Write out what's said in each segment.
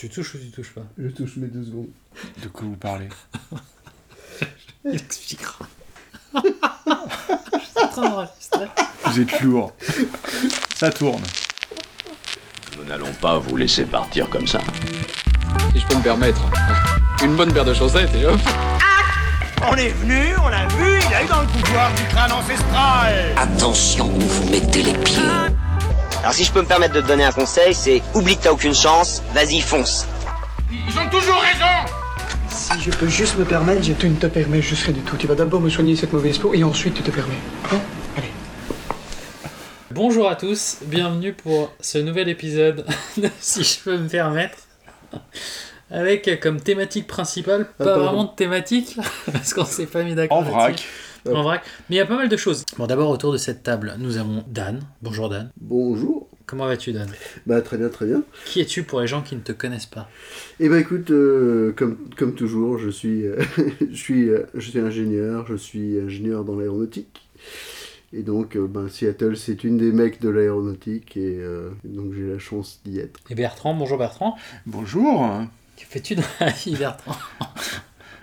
Tu touches ou tu touches pas Je touche mes deux secondes. De quoi vous parlez? Il expliquera. Je suis en train d'enregistrer. Vous êtes lourd. Ça tourne. Nous n'allons pas vous laisser partir comme ça. si je peux me permettre. Une bonne paire de chaussettes et hop. On est venu, on l'a vu, il a eu dans le pouvoir du crâne ancestral. Attention où vous mettez les pieds. Alors si je peux me permettre de te donner un conseil, c'est oublie que t'as aucune chance, vas-y fonce. Ils ont toujours raison. Si je peux juste me permettre, je... Tu ne te permets juste rien du tout. Tu vas d'abord me soigner cette mauvaise peau et ensuite tu te permets. Hein Allez. Bonjour à tous, bienvenue pour ce nouvel épisode, de si je peux me permettre. Avec comme thématique principale, pas pardon. vraiment de thématique, parce qu'on s'est pas mis d'accord. En vrac. En vrac. Mais il y a pas mal de choses. Bon, d'abord, autour de cette table, nous avons Dan. Bonjour Dan. Bonjour. Comment vas-tu, Dan Bah très bien, très bien. Qui es-tu pour les gens qui ne te connaissent pas Et bah écoute, euh, comme, comme toujours, je suis, euh, je, suis, euh, je suis ingénieur, je suis ingénieur dans l'aéronautique. Et donc, euh, ben, Seattle, c'est une des mecs de l'aéronautique, et euh, donc j'ai la chance d'y être. Et Bertrand, bonjour Bertrand. Bonjour. Que fais-tu dans la vie, Bertrand?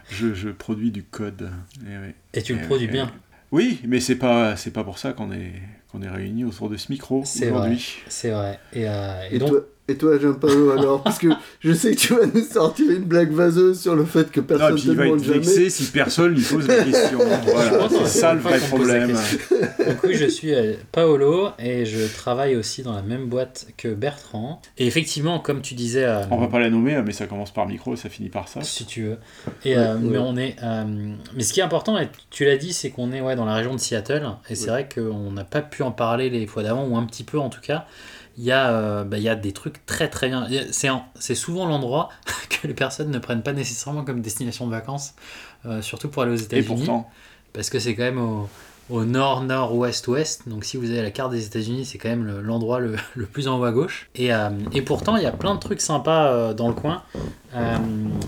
Je, je produis du code. Eh oui. Et tu le Eh produis bien. eh oui. Mais c'est pas c'est pas pour ça qu'on est qu'on est réunis autour de ce micro C'est vrai. aujourd'hui. C'est vrai. Et, euh, et Et, donc, toi, et toi, Gianpaolo, alors Parce que je sais que tu vas nous sortir une blague vaseuse sur le fait que Non, et personne puis ne il va être demande jamais. vexé si personne lui pose la question. Voilà, c'est ça le vrai problème. Donc oui, je suis euh, Paolo et je travaille aussi dans la même boîte que Bertrand. Et effectivement, comme tu disais, euh, On va pas la nommer, mais ça commence par micro et ça finit par ça. si tu veux. Et, Ouais, euh, ouais. Mais on est. euh, mais ce qui est important, et tu l'as dit, c'est qu'on est ouais, dans la région de Seattle. Et c'est vrai qu'on n'a pas pu en parler les fois d'avant, ou un petit peu en tout cas. Il y, a, euh, bah, il y a des trucs très très bien. C'est souvent l'endroit que les personnes ne prennent pas nécessairement comme destination de vacances, euh, surtout pour aller aux États-Unis. pourtant, parce que c'est quand même au, au nord, nord, ouest, ouest. Donc si vous avez la carte des États-Unis, c'est quand même le- l'endroit le, le plus en haut à gauche. Et, euh, et pourtant, il y a plein de trucs sympas dans le coin.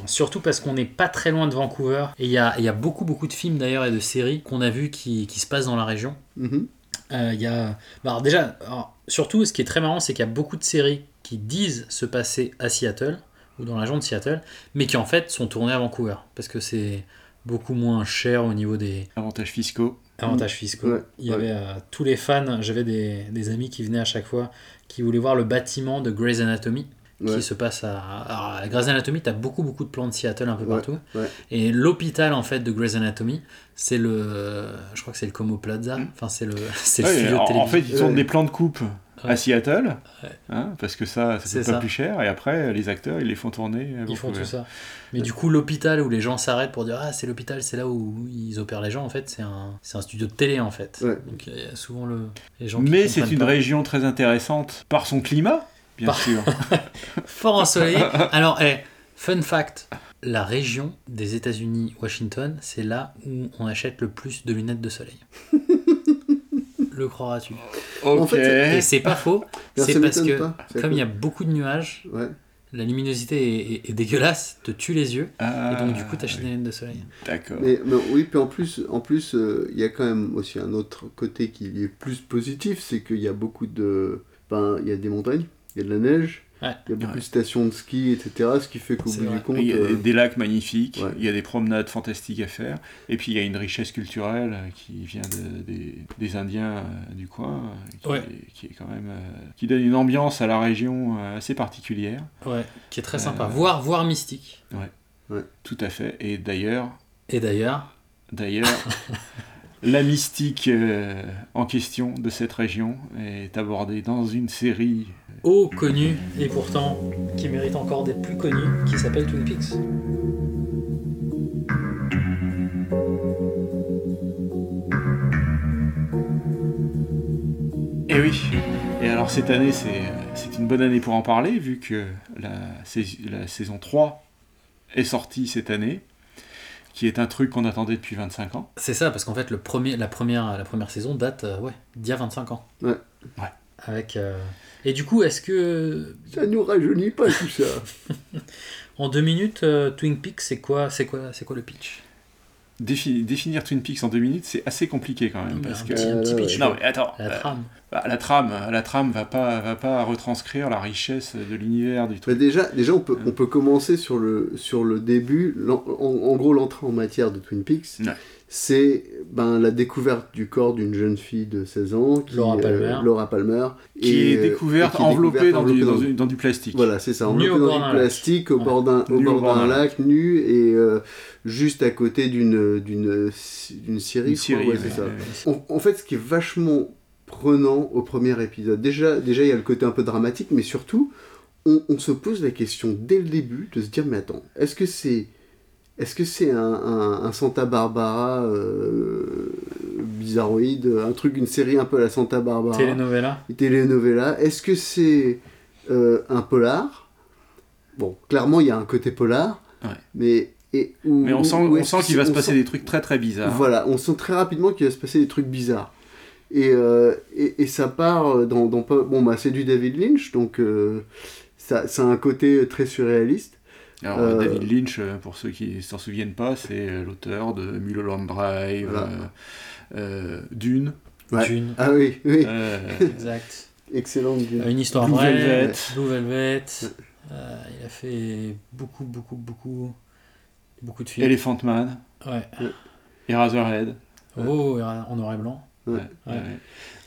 Surtout parce qu'on n'est pas très loin de Vancouver. Et il y a, il y a beaucoup, beaucoup de films d'ailleurs et de séries qu'on a vus qui, qui se passent dans la région. Mhm. Euh, Il y a... bah, alors déjà, alors, surtout, ce qui est très marrant, c'est qu'il y a beaucoup de séries qui disent se passer à Seattle ou dans la région de Seattle, mais qui en fait sont tournées à Vancouver parce que c'est beaucoup moins cher au niveau des avantages fiscaux. avantages fiscaux. Ouais, Il y ouais. avait euh, tous les fans, j'avais des, des amis qui venaient à chaque fois, qui voulaient voir le bâtiment de Grey's Anatomy. Ouais. Qui se passe à, alors, à Grey's Anatomy, tu as beaucoup beaucoup de plans de Seattle un peu Ouais, partout. Et l'hôpital en fait de Grey's Anatomy, c'est le, je crois que c'est le Como Plaza. Mm. Enfin c'est le, c'est le studio de en, en télévision. fait, ils Ouais. des plans de coupe à Seattle, Ouais. hein, parce que ça, ça C'est coûte pas ça. plus cher, et après, les acteurs, ils les font tourner. Ils font tout ça. Mais du coup, l'hôpital où les gens s'arrêtent pour dire Ah, c'est l'hôpital, c'est là où ils opèrent les gens, en fait, c'est un, c'est un studio de télé, en fait. Donc il y a souvent le, les gens qui Mais c'est une pas. région très intéressante par son climat, bien Par- sûr. Fort ensoleillé. Alors, eh, fun fact la région des États-Unis, Washington, c'est là où on achète le plus de lunettes de soleil. le croiras-tu? Ok. En fait, Et c'est pas faux, c'est parce que, pas. Comme il y a beaucoup de nuages, Ouais. la luminosité est, est- est dégueulasse, te tue les yeux, Ah, et donc du coup, t'achètes des lunettes de soleil. D'accord. Mais, mais oui, puis en plus, en plus, euh, il y a quand même aussi un autre côté qui est plus positif, c'est qu'il y a beaucoup de, ben, il y a des montagnes, il y a de la neige, Ouais. il y a beaucoup Ouais. de stations de ski, etc. Ce qui fait qu'au bout vrai. du compte, Il y a euh, des lacs magnifiques, ouais. il y a des promenades fantastiques à faire, et puis il y a une richesse culturelle qui vient de- des, des Indiens euh, du coin, euh, qui, Ouais. est, qui est quand même euh, qui donne une ambiance à la région assez particulière, Ouais, qui est très sympa, Euh, voire, voire mystique. tout à fait. Et d'ailleurs, Et d'ailleurs, d'ailleurs, la mystique euh, en question de cette région est abordée dans une série. Ô connu, et pourtant qui mérite encore d'être plus connu, qui s'appelle Twin Peaks. Et oui. Et alors cette année, c'est c'est une bonne année pour en parler, vu que la, sais- la saison 3 est sortie cette année, qui est un truc qu'on attendait depuis 25 ans. C'est ça, parce qu'en fait, le premier, la, première, la première saison date euh, ouais, d'il y a 25 ans. Ouais. Ouais. Avec, euh, Et du coup, est-ce que ça nous rajeunit pas tout ça. en deux minutes, euh, Twin Peaks, c'est quoi, c'est quoi, c'est quoi le pitch? Défi- définir Twin Peaks en deux minutes, c'est assez compliqué quand même. Un parce petit- que... un petit ouais, pitch, Non, mais attends. La euh, trame. Bah, la trame, la trame va pas, va pas retranscrire la richesse de l'univers du Bah, truc. déjà, déjà on, peut, on peut commencer sur le, sur le début. En, en gros, l'entrée en matière de Twin Peaks, Ouais. c'est ben, la découverte du corps d'une jeune fille de 16 ans, qui, Laura Palmer. Laura Palmer, qui et, est euh, découverte, et qui est enveloppée, découverte dans, du, enveloppée dans, dans- du- dans du plastique. Voilà, c'est ça, Nu enveloppée au dans bord du d'un plastique au lac. bord d'un au Nu bord d'un lac, nu, et euh, juste à côté d'une d'une d'une scierie. Une je crois, série, ouais, ouais, c'est ça. en fait, ce qui est vachement prenant au premier épisode, déjà, déjà il y a le côté un peu dramatique, mais surtout, on, on se pose la question dès le début de se dire, mais attends, est-ce que c'est est-ce que c'est un, un- un Santa Barbara euh, bizarroïde, un truc, une série un peu à la Santa Barbara? Telenovela. telenovela Est-ce que c'est euh, un polar? Bon, clairement, il y a un côté polar, Ouais. mais... Et, où- Mais on sent, on sent qu'il va se passer sent- des trucs très très bizarres. voilà, on sent très rapidement qu'il va se passer des trucs bizarres. Et, euh, et, et ça part dans, dans pas... Bon, bah, c'est du David Lynch, donc euh, ça, ça a un côté très surréaliste. Alors, Euh, David Lynch, euh, pour ceux qui s'en souviennent pas, c'est euh, l'auteur de Mulholland Drive, Voilà. euh, euh, Dune, Ouais. Dune. Ah oui, oui, euh, Exact. excellente. Euh, Une histoire Blue vraie. Velvet. Blue Velvet. Euh, il a fait beaucoup, beaucoup, beaucoup, beaucoup de films. Elephant Man, Ouais. Eraserhead. Oh, en noir et blanc. Ouais. Ouais, Ouais. ouais.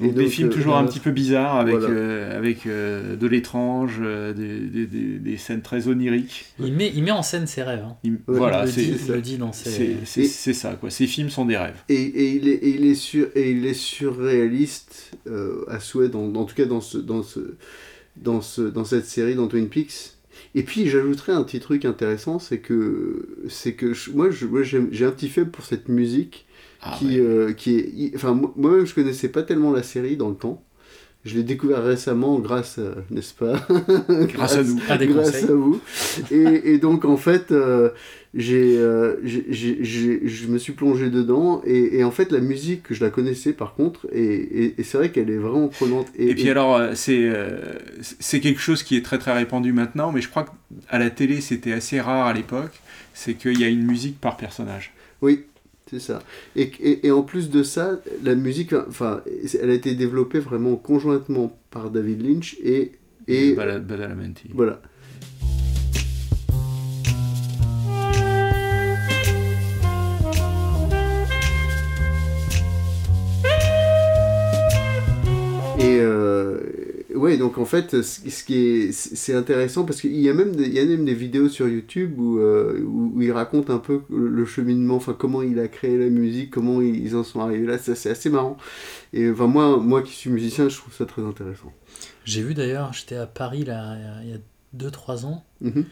Et Donc, des donc, films euh, toujours un petit peu bizarres avec, Voilà. euh, avec euh, de l'étrange, euh, des, des, des, des scènes très oniriques. Il met, il met en scène ses rêves. hein. Il- Ouais, voilà, il, le c'est dit, il ça. le dit dans ses. c'est- c'est- Et- c'est ça quoi. Ces films sont des rêves. Et, et il est, et il est, sur, et il est surréaliste euh, à souhait, dans, en tout cas dans, ce, dans, ce, dans, ce, dans cette série, dans Twin Peaks. Et puis j'ajouterais un petit truc intéressant, c'est que, c'est que je- moi, je- moi j'aime- j'ai un petit faible pour cette musique Ah, qui, ouais. euh, qui est... i- Enfin, moi- moi-même, je connaissais pas tellement la série dans le temps. Je l'ai découvert récemment grâce, à- n'est-ce pas Grâce à nous. À des grâce conseils. à vous. Et, et donc, en fait, euh, j'ai, euh, je me suis plongé dedans. Et, et en fait, la musique, je la connaissais par contre. Et, et- c'est vrai qu'elle est vraiment prenante. Et, puis alors, euh, c'est euh, c'est quelque chose qui est très très répandu maintenant, mais je crois qu'à la télé c'était assez rare à l'époque, c'est qu'il y a une musique par personnage. Oui, c'est ça. Et, et, et en plus de ça, la musique, enfin, elle a été développée vraiment conjointement par David Lynch et. et Bada- Badalamenti. voilà. Ouais, donc en fait, ce qui est, c'est intéressant parce qu'il y a même des, il y a même des vidéos sur YouTube où, euh, où, où il raconte un peu le cheminement, enfin comment il a créé la musique, comment ils en sont arrivés là. C'est assez marrant. Et enfin moi, moi qui suis musicien, je trouve ça très intéressant. J'ai vu d'ailleurs, j'étais à Paris là, il y a 2-3 ans, Mhm.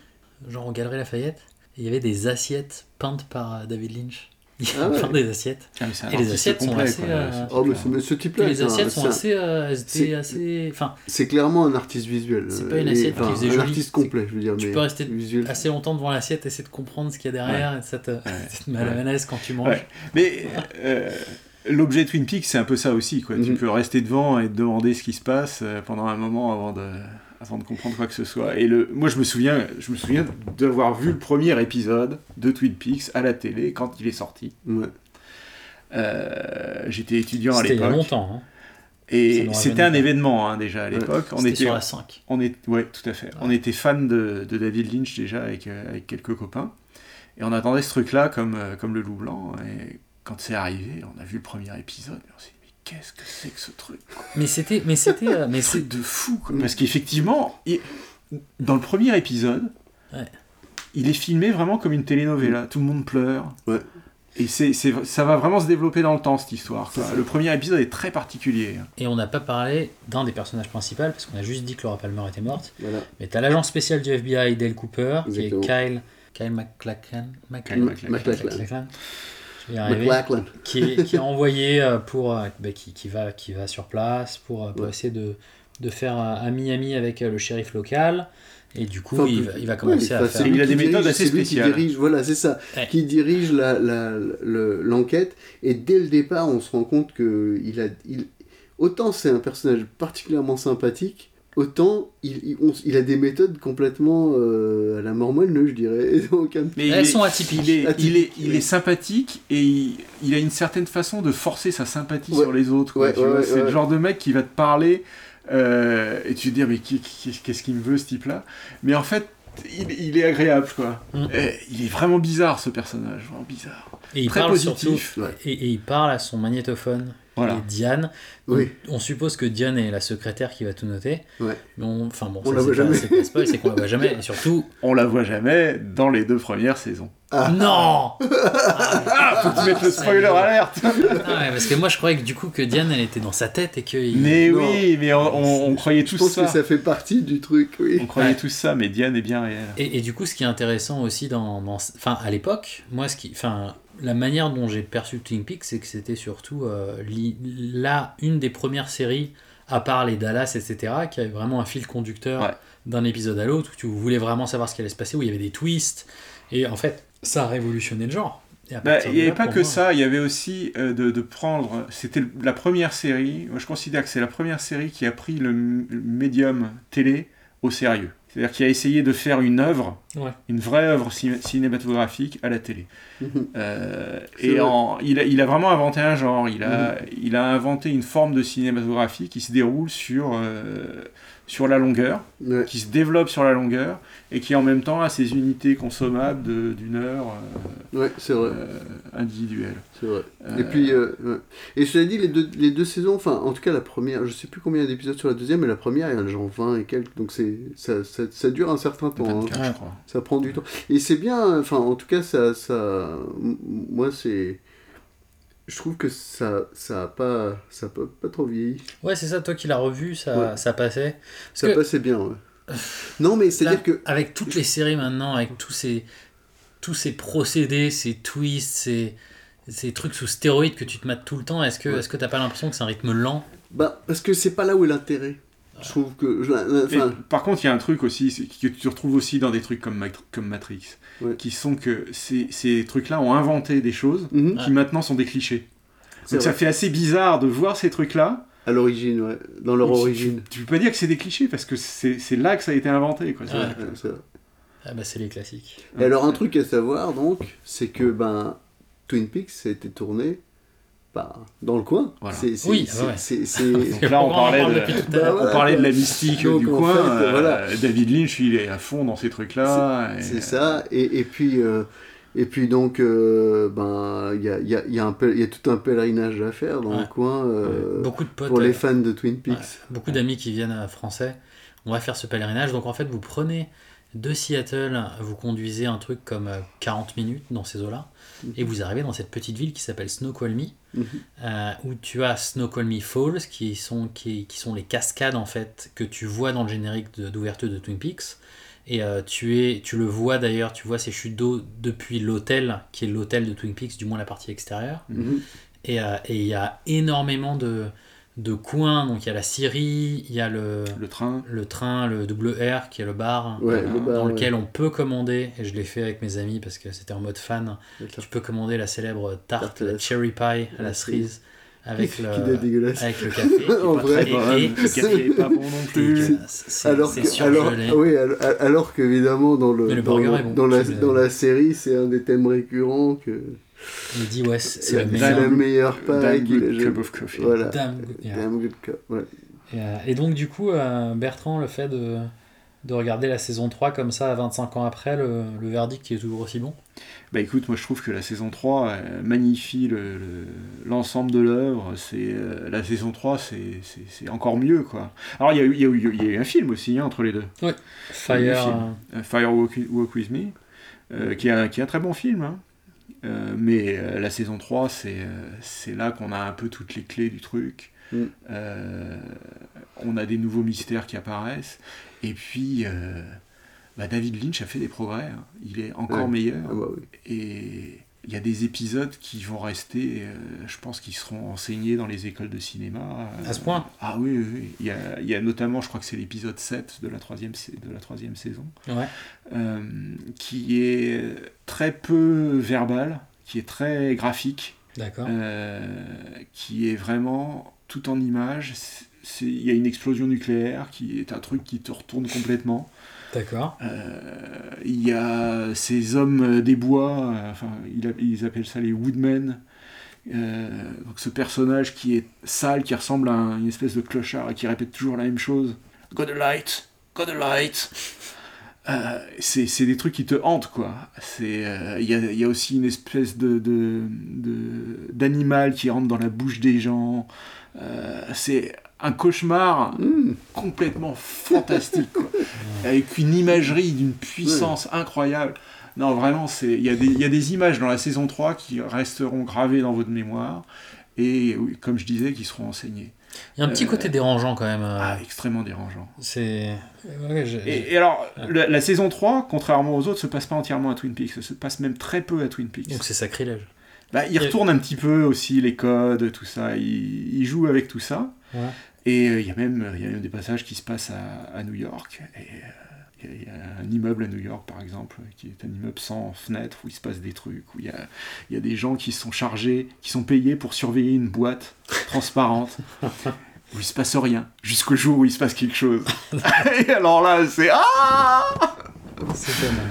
genre en Galerie Lafayette, et il y avait des assiettes peintes par euh, David Lynch. Il Ah ouais. peint des assiettes. Ah, Et les assiettes sont assez, euh, Oh, mais ce, type-là, les assiettes sont assez, euh, assez, enfin, c'est clairement un artiste visuel. C'est euh, pas une et- assiette qui enfin, faisait un joli. artiste complet, je veux dire. tu mais peux rester visuel. assez longtemps devant l'assiette, essayer de comprendre ce qu'il y a derrière, et ça te, ça te met à la Ouais. malaise quand tu manges. Ouais. Mais euh, l'objet Twin Peaks, c'est un peu ça aussi. Quoi. Tu Mhm. peux rester devant et te demander ce qui se passe euh, pendant un moment avant de, avant de comprendre quoi que ce soit. Et le, moi, je me souviens, je me souviens d'avoir vu le premier épisode de Twin Peaks à la télé quand il est sorti. Ouais. Euh, J'étais étudiant à C'était il y a l'époque. longtemps. Hein. Et c'était un événement hein, déjà à Ouais. l'époque. On était, sur la 5. on est, ouais, tout à fait. On était fan de, de David Lynch déjà avec, euh, avec quelques copains. Et on attendait ce truc-là comme, euh, comme le loup blanc. Et quand c'est arrivé, on a vu le premier épisode. Et on s'est qu'est-ce que c'est que ce truc Mais c'était, mais c'était, euh, mais C'est de fou. quoi. Parce qu'effectivement, dans le premier épisode, Ouais. il est filmé vraiment comme une telenovela. Tout le monde pleure. Ouais. Et c'est, c'est- ça va vraiment se développer dans le temps, cette histoire. quoi. Le premier épisode est très particulier. et on n'a pas parlé d'un des personnages principaux parce qu'on a juste dit que Laura Palmer était morte. Voilà. Mais t'as l'agent spécial du FBI, Dale Cooper, Exactement. qui est Kyle, Kyle MacLachlan. MacLachlan. McLachlan. qui est, qui est envoyé euh, pour euh, bah, qui, qui va qui va sur place pour, euh, pour Ouais. essayer de, de faire euh, ami-ami avec le shérif local et du coup Enfin, il, va, il commencer à faire lui a des méthodes dirige- assez c'est lui qui spéciales. dirige, voilà, c'est ça, Ouais. qui dirige la, la- le- l'enquête. Et dès le départ, on se rend compte que il a, il, autant c'est un personnage particulièrement sympathique, autant il, il, on- il a des méthodes complètement euh, à la mormone, je dirais. Et donc, un- Mais Elles est- sont atypiques. Il est, il il sympathique et il, il a une certaine façon de forcer sa sympathie Ouais. sur les autres. Ouais, ouais, c'est ouais. le genre de mec qui va te parler euh, et tu te dis mais qu'est-ce qu'il me veut ce type-là? Mais en fait, il, il est agréable quoi. Mm. Et il est vraiment bizarre ce personnage, vraiment bizarre. Et il Très parle positif. surtout, et, et il parle à son magnétophone. Voilà. Et Diane, Oui. on, on suppose que Diane est la secrétaire qui va tout noter. Ouais. Mais on- Enfin bon, On ça, la voit pas- jamais. c'est pas spoil, c'est qu'on la voit jamais. Et surtout, On la voit jamais dans les deux premières saisons. non Ah, faut que tu mettes le spoiler alerte Ah ouais, Parce que moi je croyais que du coup que Diane elle était dans sa tête et que. il- Mais Non. oui, mais on, on- on croyait je tous pense ça. que ça fait partie du truc, oui. On croyait Ouais. tous ça, mais Diane est bien réelle. Et, et du coup, ce qui est intéressant aussi dans, dans- enfin, à l'époque, moi, ce qui, enfin, la manière dont j'ai perçu Twin Peaks, c'est que c'était surtout euh, là une des premières séries, à part les Dallas, etc., qui avait vraiment un fil conducteur Ouais. d'un épisode à l'autre, où tu voulais vraiment savoir ce qui allait se passer, où il y avait des twists, et en fait, ça a révolutionné le genre. Bah, il n'y avait pas que moi- ça, il y avait aussi euh, de, de prendre. C'était la première série, moi je considère que c'est la première série qui a pris le médium télé au sérieux. C'est-à-dire qui a essayé de faire une œuvre, Ouais. une vraie œuvre cin- cinématographique à la télé. Mhm. Euh, et en- il, a, il a vraiment inventé un genre, il a, Mhm. il a inventé une forme de cinématographie qui se déroule sur, euh, sur la longueur, Ouais. qui se développe sur la longueur, et qui en même temps a ses unités consommables d'une heure euh, Ouais, c'est vrai. euh, individuelle. C'est vrai. Euh, Et puis, euh, ouais. et cela dit, les deux, les deux saisons, enfin, en tout cas, la première, je sais plus combien d'épisodes sur la deuxième, mais la première, il y en a genre 20 et quelques, donc c'est, ça, ça, ça dure un certain temps. hein. 24, je crois. Ça prend du temps. Et c'est bien, enfin, en tout cas, ça, ça, moi, c'est, je trouve que ça, ça a pas, ça a pas, pas trop vieilli. Ouais, c'est ça, toi qui l'as revu, ça, Ouais. ça passait. Ça que- passait bien, ouais. Non, mais c'est-à-dire que, Avec toutes les séries maintenant, avec tous ces, tous ces procédés, ces twists, ces, ces trucs sous stéroïdes que tu te mates tout le temps, est-ce que Ouais. est-ce que t'as pas l'impression que c'est un rythme lent? Bah, parce que c'est pas là où est l'intérêt. Je trouve que, je- Et enfin, par contre, il y a un truc aussi que tu retrouves aussi dans des trucs comme, Mat- comme Matrix, Ouais. qui sont que ces, ces trucs-là ont inventé des choses mhm, qui maintenant sont des clichés. Donc ça fait assez bizarre de voir ces trucs-là. À l'origine, ouais, dans leur origine. Tu, tu peux pas dire que c'est des clichés parce que c'est là que ça a été inventé. Quoi. Ouais. Ouais, c'est vrai. Ah bah c'est les classiques. Et alors un truc à savoir donc, c'est que ben Twin Peaks a été tourné bah, dans le coin. Voilà. C'est, Oui, c'est- ouais. là, on parlait, de, Bah ouais. on parlait de la mystique Donc, du coin. fait, euh, voilà. David Lynch, il est à fond dans ces trucs-là. et- c'est ça. Et, et puis euh, et puis donc euh, ben il y a, y, a, y, y tout un pèlerinage à faire dans Ouais. le coin euh, Beaucoup de potes, pour euh, les fans de Twin Peaks. ouais, beaucoup d'amis qui viennent à français. On va faire ce pèlerinage. Donc en fait, vous prenez de Seattle, vous conduisez un truc comme euh, 40 minutes dans ces eaux-là, et vous arrivez dans cette petite ville qui s'appelle Snoqualmie, Mhm. euh, où tu as Snoqualmie Falls, qui sont, qui, qui sont les cascades en fait que tu vois dans le générique de- d'ouverture de, Twin Peaks. Et euh, tu, es, tu le vois d'ailleurs, tu vois ces chutes d'eau depuis l'hôtel, qui est l'hôtel de Twin Peaks, du moins la partie extérieure. Et euh, et il y a énormément de, de coins, donc il y a la Syrie, il y a le, Le train. le train, le WR, qui est le bar, Ouais, euh, le bar, dans ouais. lequel on peut commander, et je l'ai fait avec mes amis parce que c'était en mode fan, tu peux commander la célèbre tarte, la cherry pie à la la cerise, avec le, avec le café. En vrai, le café est pas bon non plus. Alors, c'est que, alors, oui, alors, alors qu'évidemment dans le, dans, la, dans la série c'est un des thèmes récurrents que Il dit ouais, c'est c'est la, le c'est meilleur. la meilleure Damn paille of coffee. Voilà. Damn good, yeah. Damn good cup, ouais. Et, euh, et donc, du coup, euh, Bertrand, le fait de, de regarder la saison 3 comme ça, à 25 ans après, le, le verdict qui est toujours aussi bon? Bah écoute, moi je trouve que la saison 3 euh, magnifie le- le- l'ensemble de l'œuvre. C'est euh, la saison 3, c'est c'est- c'est encore mieux quoi. Alors il y, a y, a y a eu un film aussi hein, entre les deux. Ouais. Fire. euh, Fire Walk, Walk With Me, euh, qui, est un, qui est un très bon film. hein. Euh, mais euh, la saison 3, c'est c'est là qu'on a un peu toutes les clés du truc. Mm. On a des nouveaux mystères qui apparaissent. Et puis, bah, David Lynch a fait des progrès. hein. Il est encore Ouais. meilleur. Ah bah oui. Et il y a des épisodes qui vont rester, euh, je pense qu'ils seront enseignés dans les écoles de cinéma. euh, À ce point? Ah oui, oui, oui. Il y a, il y a notamment, je crois que c'est l'épisode 7 de la troisième, sa- de la troisième saison, Ouais. euh, qui est très peu verbal, qui est très graphique, D'accord. euh, qui est vraiment tout en images. Il y a une explosion nucléaire qui est un truc qui te retourne complètement. D'accord. Euh, il y a ces hommes des bois, euh, enfin ils appellent ça les woodmen. Euh, donc ce personnage qui est sale, qui ressemble à un- une espèce de clochard et qui répète toujours la même chose. Got a light, got a light. C'est des trucs qui te hantent quoi. Il y, a, y a aussi une espèce de d'animal qui rentre dans la bouche des gens. C'est un cauchemar complètement fantastique quoi. avec une imagerie d'une puissance incroyable. Non vraiment c'est il y, a des- il y a des images dans la saison 3 qui resteront gravées dans votre mémoire et oui, comme je disais qui seront enseignées. Il y a un petit Euh, côté dérangeant quand même. euh, Ah, extrêmement dérangeant. C'est. ouais, Et, et alors, la, la saison 3, contrairement aux autres, se passe pas entièrement à Twin Peaks, ça se passe même très peu à Twin Peaks. Donc c'est sacrilège. Bah, il retourne un petit peu aussi les codes, tout ça, il, il joue avec tout ça. Ouais. Et euh, il y a même y a même des passages qui se passent à, à New York. Et, euh, il y a- il y, a un immeuble à New York, par exemple, qui est un immeuble sans fenêtre, où il se passe des trucs, où il y a, y a des gens qui sont chargés, qui sont payés pour surveiller une boîte transparente, où il se passe rien, jusqu'au jour où il se passe quelque chose. et alors là, c'est... Ah C'est pas mal.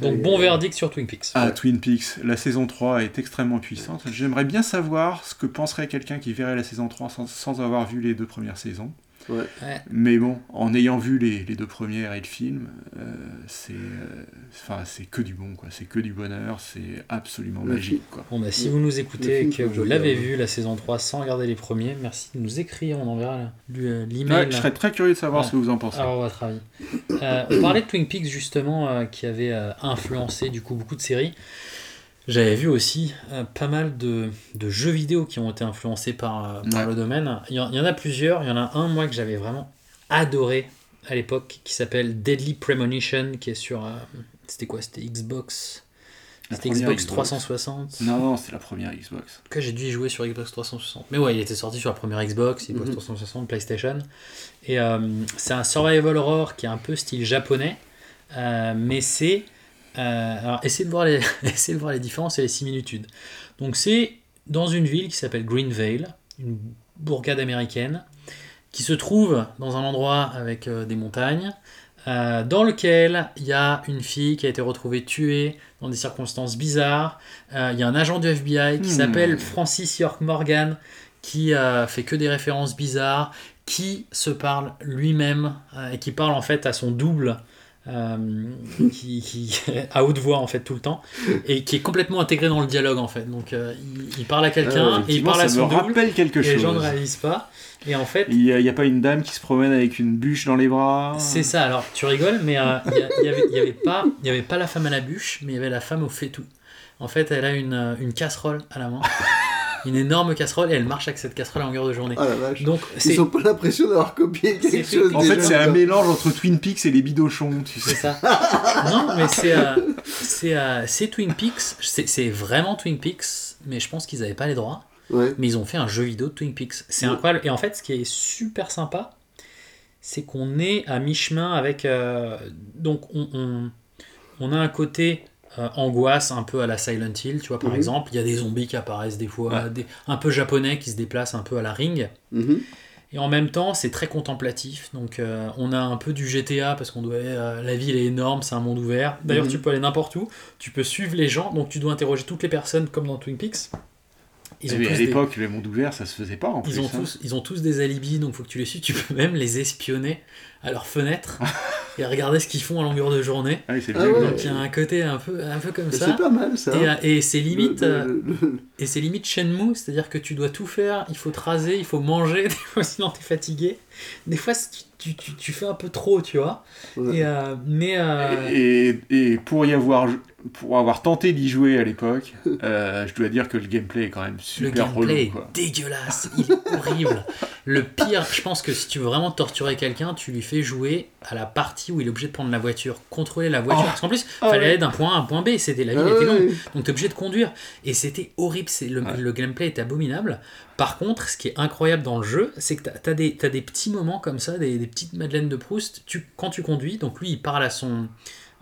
Donc bon verdict sur Twin Peaks. Ah, Twin Peaks, la saison 3 est extrêmement puissante. J'aimerais bien savoir ce que penserait quelqu'un qui verrait la saison 3 sans, sans avoir vu les deux premières saisons. Ouais. Ouais. Mais bon, en ayant vu les, les deux premières et le film, euh, c'est euh, enfin, c'est que du bon, quoi. C'est que du bonheur, c'est absolument Le magique, quoi. Bon bah si vous nous écoutez et que vous l'avez vu la saison 3 sans regarder les premiers, merci de nous écrire, on enverra la- le- Ouais, l'email. je serais très curieux de savoir Ouais. ce que vous en pensez. Alors, votre avis. Euh, on parlait de Twin Peaks justement, euh, qui avait euh, influencé du coup beaucoup de séries. J'avais vu aussi euh, pas mal de, de jeux vidéo qui ont été influencés par, euh, par Ouais. le domaine. Il y, en, il y en a plusieurs. Il y en a un, moi, que j'avais vraiment adoré à l'époque, qui s'appelle Deadly Premonition, qui est sur. euh, c'était quoi? C'était Xbox C'était Xbox 360 Non, non, c'est la première Xbox. En tout cas, j'ai dû y jouer sur Xbox 360. Mais ouais, il était sorti sur la première Xbox, Xbox Mhm. 360, PlayStation. Et euh, c'est un survival horror qui est un peu style japonais. mais c'est. Euh, alors, essayez de, voir les, essayez de voir les différences et les similitudes. Donc, c'est dans une ville qui s'appelle Greenvale, une bourgade américaine, qui se trouve dans un endroit avec euh, des montagnes. euh, dans lequel il y a une fille qui a été retrouvée tuée dans des circonstances bizarres. Il y a un agent du FBI qui Hmm. s'appelle Francis York Morgan qui fait que des références bizarres, qui se parle lui-même et qui parle en fait à son double. Euh, qui, qui à haute voix en fait tout le temps et qui est complètement intégré dans le dialogue en fait. Donc euh, il, il parle à quelqu'un Euh, et il parle à son double rappelle quelque et les gens ne chose. réalisent pas. Et en fait Il n'y a, pas une dame qui se promène avec une bûche dans les bras. C'est ça, alors tu rigoles, mais il y a- il y avait, y avait pas, il y avait pas la femme à la bûche, mais il y avait la femme au fait tout. En fait, elle a une, une casserole à la main, une énorme casserole, et elle marche avec cette casserole à longueur de journée. Ah la vache. Donc, Ils c'est ont pas l'impression d'avoir copié C'est quelque chose. En déjà. fait, c'est un mélange entre Twin Peaks et les bidochons, tu c'est sais. ça. non, mais c'est euh, c'est euh, c'est Twin Peaks, c'est c'est vraiment Twin Peaks, mais je pense qu'ils n'avaient pas les droits. Ouais. mais ils ont fait un jeu vidéo de Twin Peaks. C'est Ouais. incroyable. Et en fait, ce qui est super sympa, c'est qu'on est à mi-chemin avec. euh, donc, on, on, on a un côté euh, angoisse un peu à la Silent Hill, tu vois, par Mhm. exemple. Il y a des zombies qui apparaissent des fois, Ouais. des, un peu japonais qui se déplacent un peu à la ring. Mhm. Et en même temps, c'est très contemplatif. Donc, euh, on a un peu du GTA parce qu'on doit. euh, la ville est énorme, c'est un monde ouvert. D'ailleurs, Mhm. tu peux aller n'importe où. Tu peux suivre les gens. Donc, tu dois interroger toutes les personnes comme dans Twin Peaks. Ils ont à des- l'époque, le monde ouvert, ça se faisait pas en plus. ils ont, hein. tous, ils ont tous des alibis, donc faut que tu les suives. Tu peux même les espionner à leur fenêtre et regarder ce qu'ils font à longueur de journée. Ah c'est Ah ouais. Donc il y a un côté un peu, un peu comme ça. C'est pas mal ça. Et, et c'est limite, Le- euh, le- le- et c'est limite Shenmue, c'est-à-dire que tu dois tout faire. Il faut te raser, il faut manger. Des fois, sinon t'es fatigué. Des fois, tu, tu, tu- tu fais un peu trop, tu vois. Ouais. Et, euh, mais euh, Et, et pour y avoir, pour avoir tenté d'y jouer à l'époque, euh, je dois dire que le gameplay est quand même le super gameplay relou. Quoi. est dégueulasse, il est horrible. Le pire, je pense que si tu veux vraiment torturer quelqu'un, tu lui fais jouer à la partie où il est obligé de prendre la voiture, contrôler la voiture. Oh. Parce qu'en plus, il Ah fallait ouais. aller d'un point A à un point B, c'était la ville Ah était longue. ouais. Donc tu es obligé de conduire. Et c'était horrible, c'est le, Ouais. le gameplay est abominable. Par contre, ce qui est incroyable dans le jeu, c'est que tu as, des, t'as des petits moments comme ça, des, des petites madeleines de Proust, tu, quand tu conduis, donc lui il parle à son,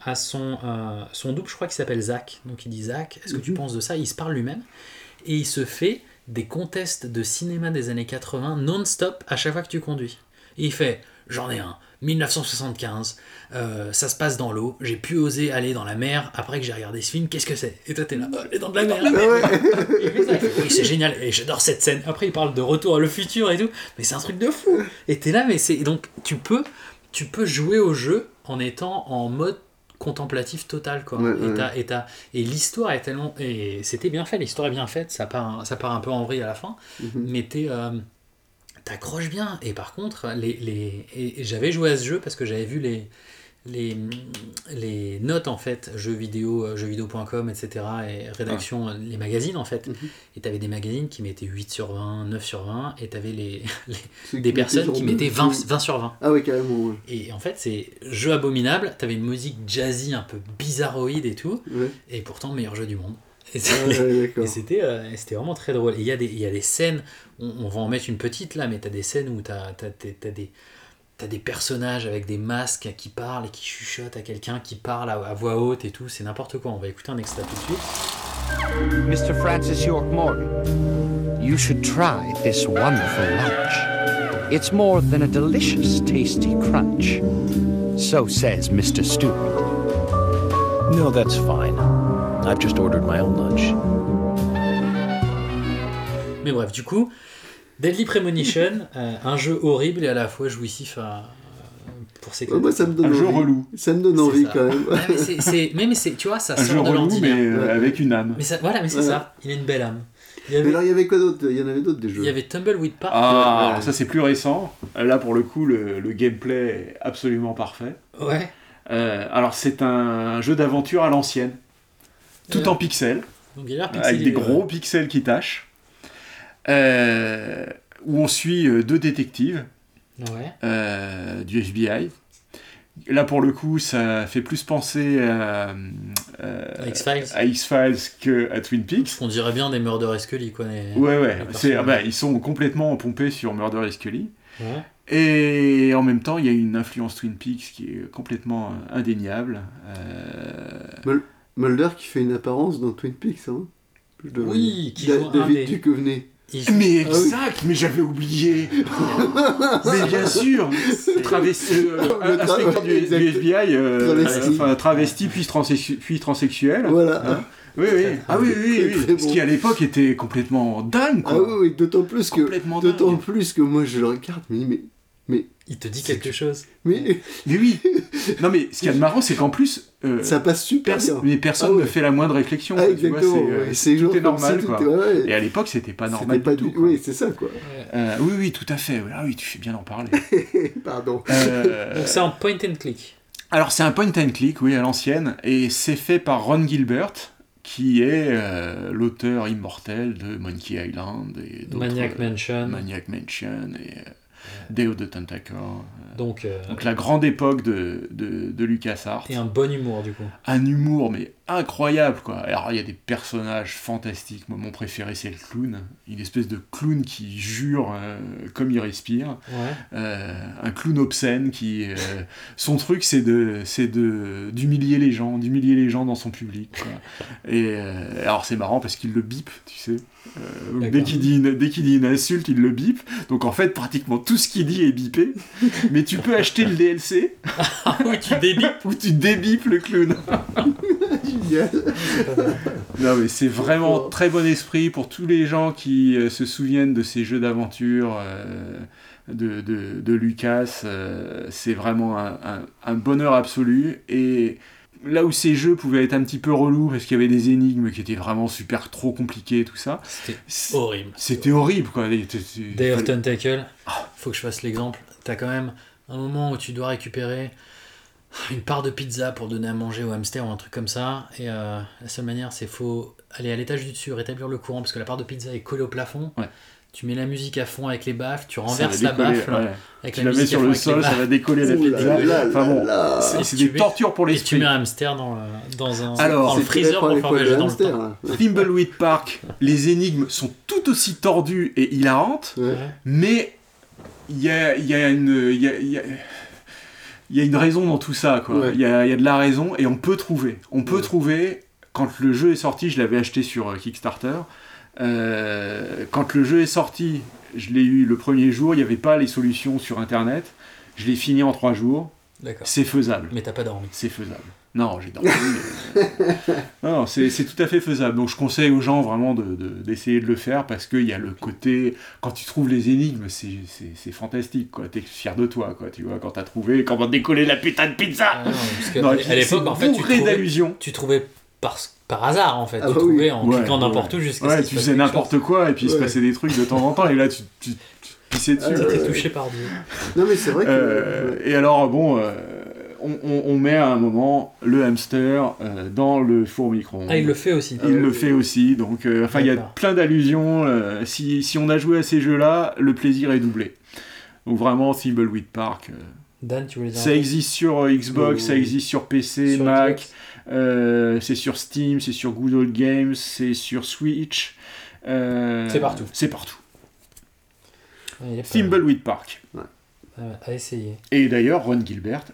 à son, euh, son double, je crois qu'il s'appelle Zach. Donc il dit Zach, est-ce que tu Mhm. penses de ça? Il se parle lui-même. Et il se fait des contests de cinéma des années 80 non-stop à chaque fois que tu conduis. Et il fait J'en ai un, 1975, euh, ça se passe dans l'eau, j'ai pu oser aller dans la mer après que j'ai regardé ce film, qu'est-ce que c'est? Et toi t'es là, oh, les dents de la mer, fait, Oui, c'est génial, et j'adore cette scène. Après il parle de retour à le futur et tout, mais c'est un truc de fou. Et t'es là, mais c'est. Donc tu peux, tu peux jouer au jeu en étant en mode contemplatif total quoi Ouais, et, ouais. et, l'histoire est tellement et c'était bien fait l'histoire est bien faite ça part ça part un peu en vrille à la fin Mhm. mais t'es euh, t'accroches bien et par contre les, les j'avais joué à ce jeu parce que j'avais vu les les, les notes en fait jeux vidéo euh, jeuxvideo.com etc et rédaction euh, les magazines en fait Mhm. et t'avais des magazines qui mettaient 8 sur 20 9 sur 20 et t'avais les, les- des personnes qui mettaient deux- 20, 20 sur 20 Ah ouais, carrément. Ouais. et en fait c'est jeu abominable t'avais une musique jazzy un peu bizarroïde et tout Ouais. et pourtant meilleur jeu du monde et Ah ouais, euh, c'était vraiment très drôle. Et il y, a des- y a des scènes, on, on va en mettre une petite là, mais tu as des scènes où tu as, des, t'as des personnages avec des masques qui parlent et qui chuchotent à quelqu'un, qui parle à, à voix haute et tout. C'est n'importe quoi. On va écouter un extrait tout de suite. Mr. Francis York Morgan, you should try this wonderful lunch. It's more than a delicious, tasty crunch. So says Mr. Stewart. No, that's fine. I've just ordered my own lunch. Mais bref, du coup, Deadly Premonition, euh, un jeu horrible et à la fois jouissif à, pour ses Ouais, moi, ça me donne Un jeu envie. relou. Ça me donne envie ça. quand même. Ouais, mais c'est- c'est- mais, mais c'est- tu vois, ça Un jeu sort de relou, mais euh, avec une âme. Mais ça, voilà, mais c'est ça. Il a une belle âme. Il y Mais alors, il y avait quoi d'autre? Il y en avait d'autres des jeux. il y avait Tumbleweed Park. Ah, alors ça c'est plus récent. Là pour le coup, le, le gameplay est absolument parfait. Ouais. Euh, alors c'est un jeu d'aventure à l'ancienne, tout Ouais. en pixels, Donc il a l'air avec des ouais. gros pixels qui tâchent, euh, où on suit euh, deux détectives Ouais. euh, du FBI. Là pour le coup, ça fait plus penser à, À X-Files. à X-Files que à Twin Peaks. On dirait bien des Murder et Scully, quoi. les- Ouais, ouais, c'est, bah, ils sont complètement pompés sur Murder et Scully. Ouais. Et en même temps, il y a une influence Twin Peaks qui est complètement indéniable. Euh, Mulder qui fait une apparence dans Twin Peaks. Hein Oui, qui David des- Duchovny. Il- Mais Ah oui. exact, mais j'avais oublié. mais bien sûr, travesti, euh, inspecteur du, FBI, euh, Travesti. enfin, travesti puis, transsexu- puis transsexuel. Voilà. Hein oui, oui. Ah oui, oui, Très, oui. très Ce bon. qui à l'époque était complètement dingue. Quoi. Ah oui, oui, d'autant plus que Complètement d'autant plus que moi je le regarde, mais mais mais Il te dit quelque chose. mais Mais oui. Non, mais ce qu'il y a de marrant, c'est qu'en plus, euh, ça passe super pers- bien. mais personne Ah ouais. ne fait la moindre réflexion. Ah exactement. c'est, euh, ouais. Est normal. quoi. tout était- ouais, Et à l'époque, c'était pas c'était normal pas du tout. quoi. Oui, c'est ça quoi. Euh, oui, oui, tout à fait. Ah oui, tu fais bien d'en parler. Pardon. Euh, Donc c'est un point and click. alors, c'est un point and click, oui, à l'ancienne, et c'est fait par Ron Gilbert, qui est euh, l'auteur immortel de Monkey Island et d'autres. Maniac euh, Mansion. Maniac Mansion et euh, of the Tentacle. Donc, euh, Donc, la grande époque de, de, de LucasArts. et un bon humour, du coup. un humour mais incroyable quoi. Alors il y a des personnages fantastiques. Moi mon préféré c'est le clown, une espèce de clown qui jure euh, comme il respire, Ouais. Euh, un clown obscène qui euh, son truc c'est de c'est de d'humilier les gens, d'humilier les gens dans son public. quoi. Et euh, alors c'est marrant parce qu'il le bip, tu sais. Euh, dès qu'il dit dès qu'il dit une insulte, il le bip. Donc en fait pratiquement tout ce qu'il dit est bipé. Mais tu peux acheter le DLC Ah oui, tu débits. où tu débipes le clown. Génial. Non mais c'est vraiment très bon esprit pour tous les gens qui euh, se souviennent de ces jeux d'aventure euh, de, de, de Lucas. euh, c'est vraiment un, un- un bonheur absolu. Et là où ces jeux pouvaient être un petit peu relous parce qu'il y avait des énigmes qui étaient vraiment super trop compliquées, tout ça, C'était horrible. c'était horrible quoi. Day of Tentacle, Ah. faut que je fasse l'exemple. T'as quand même un moment où tu dois récupérer une part de pizza pour donner à manger au hamster ou un truc comme ça. Et euh, la seule manière, c'est faut aller à l'étage du dessus, rétablir le courant parce que la part de pizza est collée au plafond. Ouais. Tu mets la musique à fond avec les baffes, tu renverses la baffe ouais. avec Tu la la mets sur le les sol, ça va décoller la pizza. là Enfin bon, là là. c'est Et c'est tu des mets- tortures pour Et tu mets un hamster dans, le- dans un Alors, dans le freezer pour les faire dans le hamster, temps. hein. Thimbleweed Park, les énigmes sont tout aussi tordues et hilarantes, Ouais. Mais il y a, il y a une... il y a- il y a- il y a une raison dans tout ça, quoi. Ouais. Il y, a, il y a de la raison et on peut trouver. On peut Ouais. trouver, quand le jeu est sorti, je l'avais acheté sur euh, Kickstarter, Euh, quand le jeu est sorti, je l'ai eu le premier jour, il n'y avait pas les solutions sur Internet. Je l'ai fini en trois jours. D'accord. C'est faisable. Mais t'as pas dormi. C'est faisable. Non, j'ai dormi. euh, non, non, c'est tout à fait faisable. Donc je conseille aux gens vraiment d'essayer de, le faire parce qu'il y a le côté. Quand tu trouves les énigmes, c'est- fantastique. T'es fier de toi, quoi. Tu vois, quand t'as trouvé comment décoller la putain de pizza Ah non, parce que Non, à l'époque, c'est en fait, trouvais, tu trouvais par, par hasard, en fait. Ah tu bah oui. trouvais en Ouais, cliquant n'importe ouais. où jusqu'à Ouais, ce qu'il tu faisais n'importe quoi et puis il se passait des trucs de temps en temps et là tu, tu, tu pissais dessus. Ah, touché par Dieu. Non, mais c'est vrai que. Euh, et alors, bon, euh, on, on- on met à un moment le hamster euh, dans le four micro-ondes. Ah, il le fait aussi. Il le fait aussi, donc euh, enfin il y a plein d'allusions. euh, si, si on a joué à ces jeux-là, le plaisir est doublé. Donc vraiment, Thimbleweed Park, euh, Dan, tu voulais dire un ça existe sur euh, Xbox, ça existe sur PC, Sur Mac, euh, c'est sur Steam, c'est sur Good Old Games, c'est sur Switch. euh, C'est partout. C'est partout. Ah, est pas- Thimbleweed Park. Ah, À essayer. Et d'ailleurs, Ron Gilbert,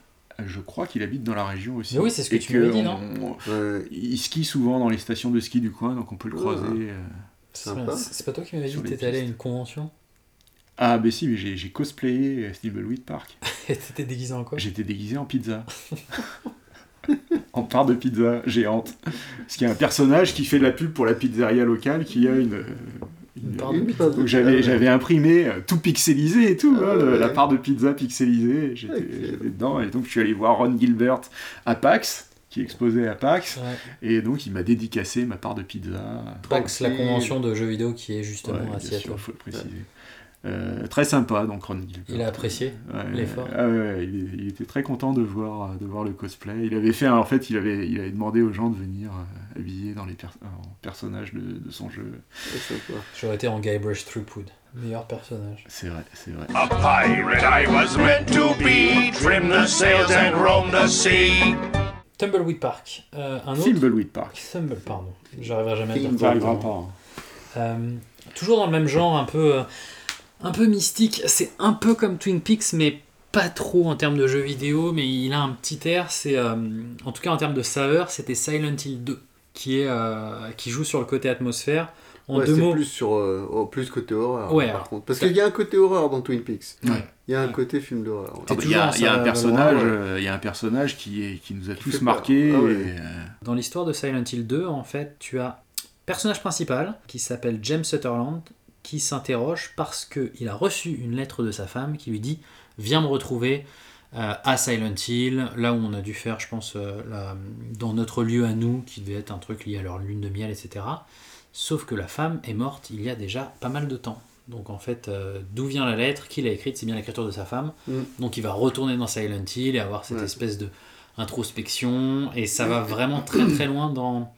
je crois qu'il habite dans la région aussi. Mais oui, c'est ce que Et tu m'avais dit, non on- Ouais, Il skie souvent dans les stations de ski du coin, donc on peut le Ouais. croiser. euh. C'est Sympa. c'est pas toi qui m'avais dit que t'étais allé à une convention Ah, bah si, mais j'ai j'ai cosplayé euh, Thimbleweed Park. et t'étais déguisé en quoi? J'étais déguisé en pizza. en part de pizza géante. Parce qu'il y a un personnage qui fait de la pub pour la pizzeria locale qui a une. Une Donc j'avais, j'avais imprimé euh, tout pixelisé et tout, Ah hein, ouais. la part de pizza pixelisée, j'étais, Ok. j'étais dedans, et donc je suis allé voir Ron Gilbert à PAX, qui exposait à PAX, Ouais. et donc il m'a dédicacé ma part de pizza. PAX, la convention de jeux vidéo qui est justement Ouais, à Seattle. sûr, faut le préciser. Euh, très sympa, donc Ron Gilbert. Il a apprécié Ouais, l'effort. ah ouais, il, il était très content de voir, de voir le cosplay. Il avait fait, en fait, il avait, il avait demandé aux gens de venir euh, habillés dans les per- en personnages de, de son jeu. J'aurais été en Guybrush Threepwood. Meilleur personnage. C'est vrai, c'est vrai. A pirate I was meant to be, trim the sails and roam the sea. Tumbleweed Park. Euh, un autre. Thimbleweed Park. Thumble, pardon. J'arriverai jamais à dire. Pas. hein. Euh, toujours dans le même genre, un peu, euh, un peu mystique. C'est un peu comme Twin Peaks, mais pas trop en termes de jeux vidéo. Mais il a un petit air. C'est, euh, en tout cas en termes de saveur, c'était Silent Hill 2 qui est, euh, qui joue sur le côté atmosphère. En Ouais, deux mots. plus sur euh, oh, plus côté horreur Ouais, par alors, contre parce qu'il y a un côté horreur dans Twin Peaks Ouais. il y a un Ouais. côté film d'horreur Ah bah, Il y a, toujours il y a en un personnage, euh, il y a un personnage qui, est, qui nous a Qui tous marqués. Ah et, euh, Dans l'histoire de Silent Hill 2, en fait, tu as personnage principal qui s'appelle James Sutherland qui s'interroge parce qu'il a reçu une lettre de sa femme qui lui dit Viens me retrouver euh, à Silent Hill, là où on a dû faire, je pense, euh, la- dans notre lieu à nous, qui devait être un truc lié à leur lune de miel, etc. Sauf que la femme est morte il y a déjà pas mal de temps. Donc en fait, euh, d'où vient la lettre Qui l'a écrite C'est bien l'écriture de sa femme. Mm. Donc il va retourner dans Silent Hill et avoir cette Ouais. espèce de introspection. Et ça va vraiment très très loin dans,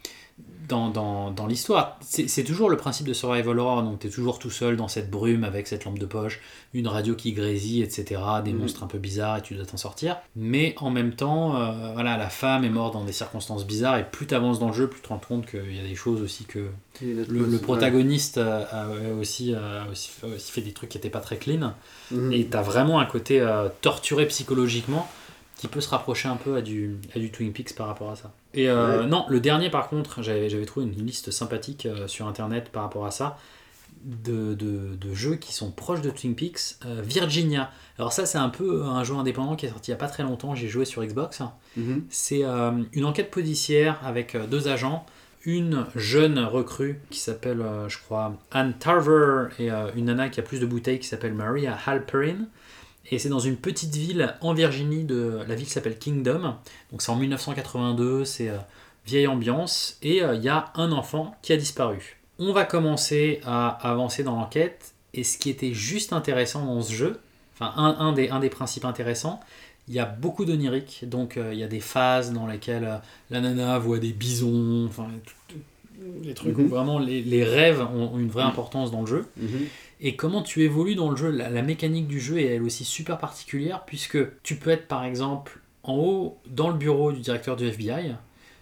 dans, dans, dans l'histoire. C'est toujours le principe de survival horror. Donc tu es toujours tout seul dans cette brume avec cette lampe de poche, une radio qui grésille, etc. Des Mhm. monstres un peu bizarres et tu dois t'en sortir. Mais en même temps, euh, voilà, la femme est morte dans des circonstances bizarres. Et plus tu avances dans le jeu, plus tu te rends compte qu'il y a des choses aussi que le, le protagoniste a, a aussi, a aussi, a aussi fait des trucs qui n'étaient pas très clean. Mhm. Et t'as vraiment un côté euh, torturé psychologiquement qui peut se rapprocher un peu à du, à du Twin Peaks par rapport à ça. Et euh, Ouais. non, le dernier par contre, j'avais trouvé une liste sympathique euh, sur internet par rapport à ça. De, de, de jeux qui sont proches de Twin Peaks, Euh, Virginia. Alors ça c'est un peu un jeu indépendant qui est sorti il n'y a pas très longtemps, j'ai joué sur Xbox. Mhm. C'est une enquête policière avec deux agents, une jeune recrue qui s'appelle, je crois, Anne Tarver et une nana qui a plus de bouteilles qui s'appelle Maria Halperin. Et c'est dans une petite ville en Virginie, de, la ville s'appelle Kingdom. Donc c'est en 1982, c'est euh, vieille ambiance. Et euh, il y a un enfant qui a disparu. On va commencer à avancer dans l'enquête. Et ce qui était juste intéressant dans ce jeu, enfin un, un des, un des principes intéressants, il y a beaucoup d'onirique, donc euh, il y a des phases dans lesquelles la nana voit des bisons, enfin des trucs Mhm. où vraiment les, les rêves ont, ont une vraie importance dans le jeu. Mhm. Et comment tu évolues dans le jeu, la, la mécanique du jeu est elle aussi super particulière, puisque tu peux être par exemple en haut dans le bureau du directeur du FBI,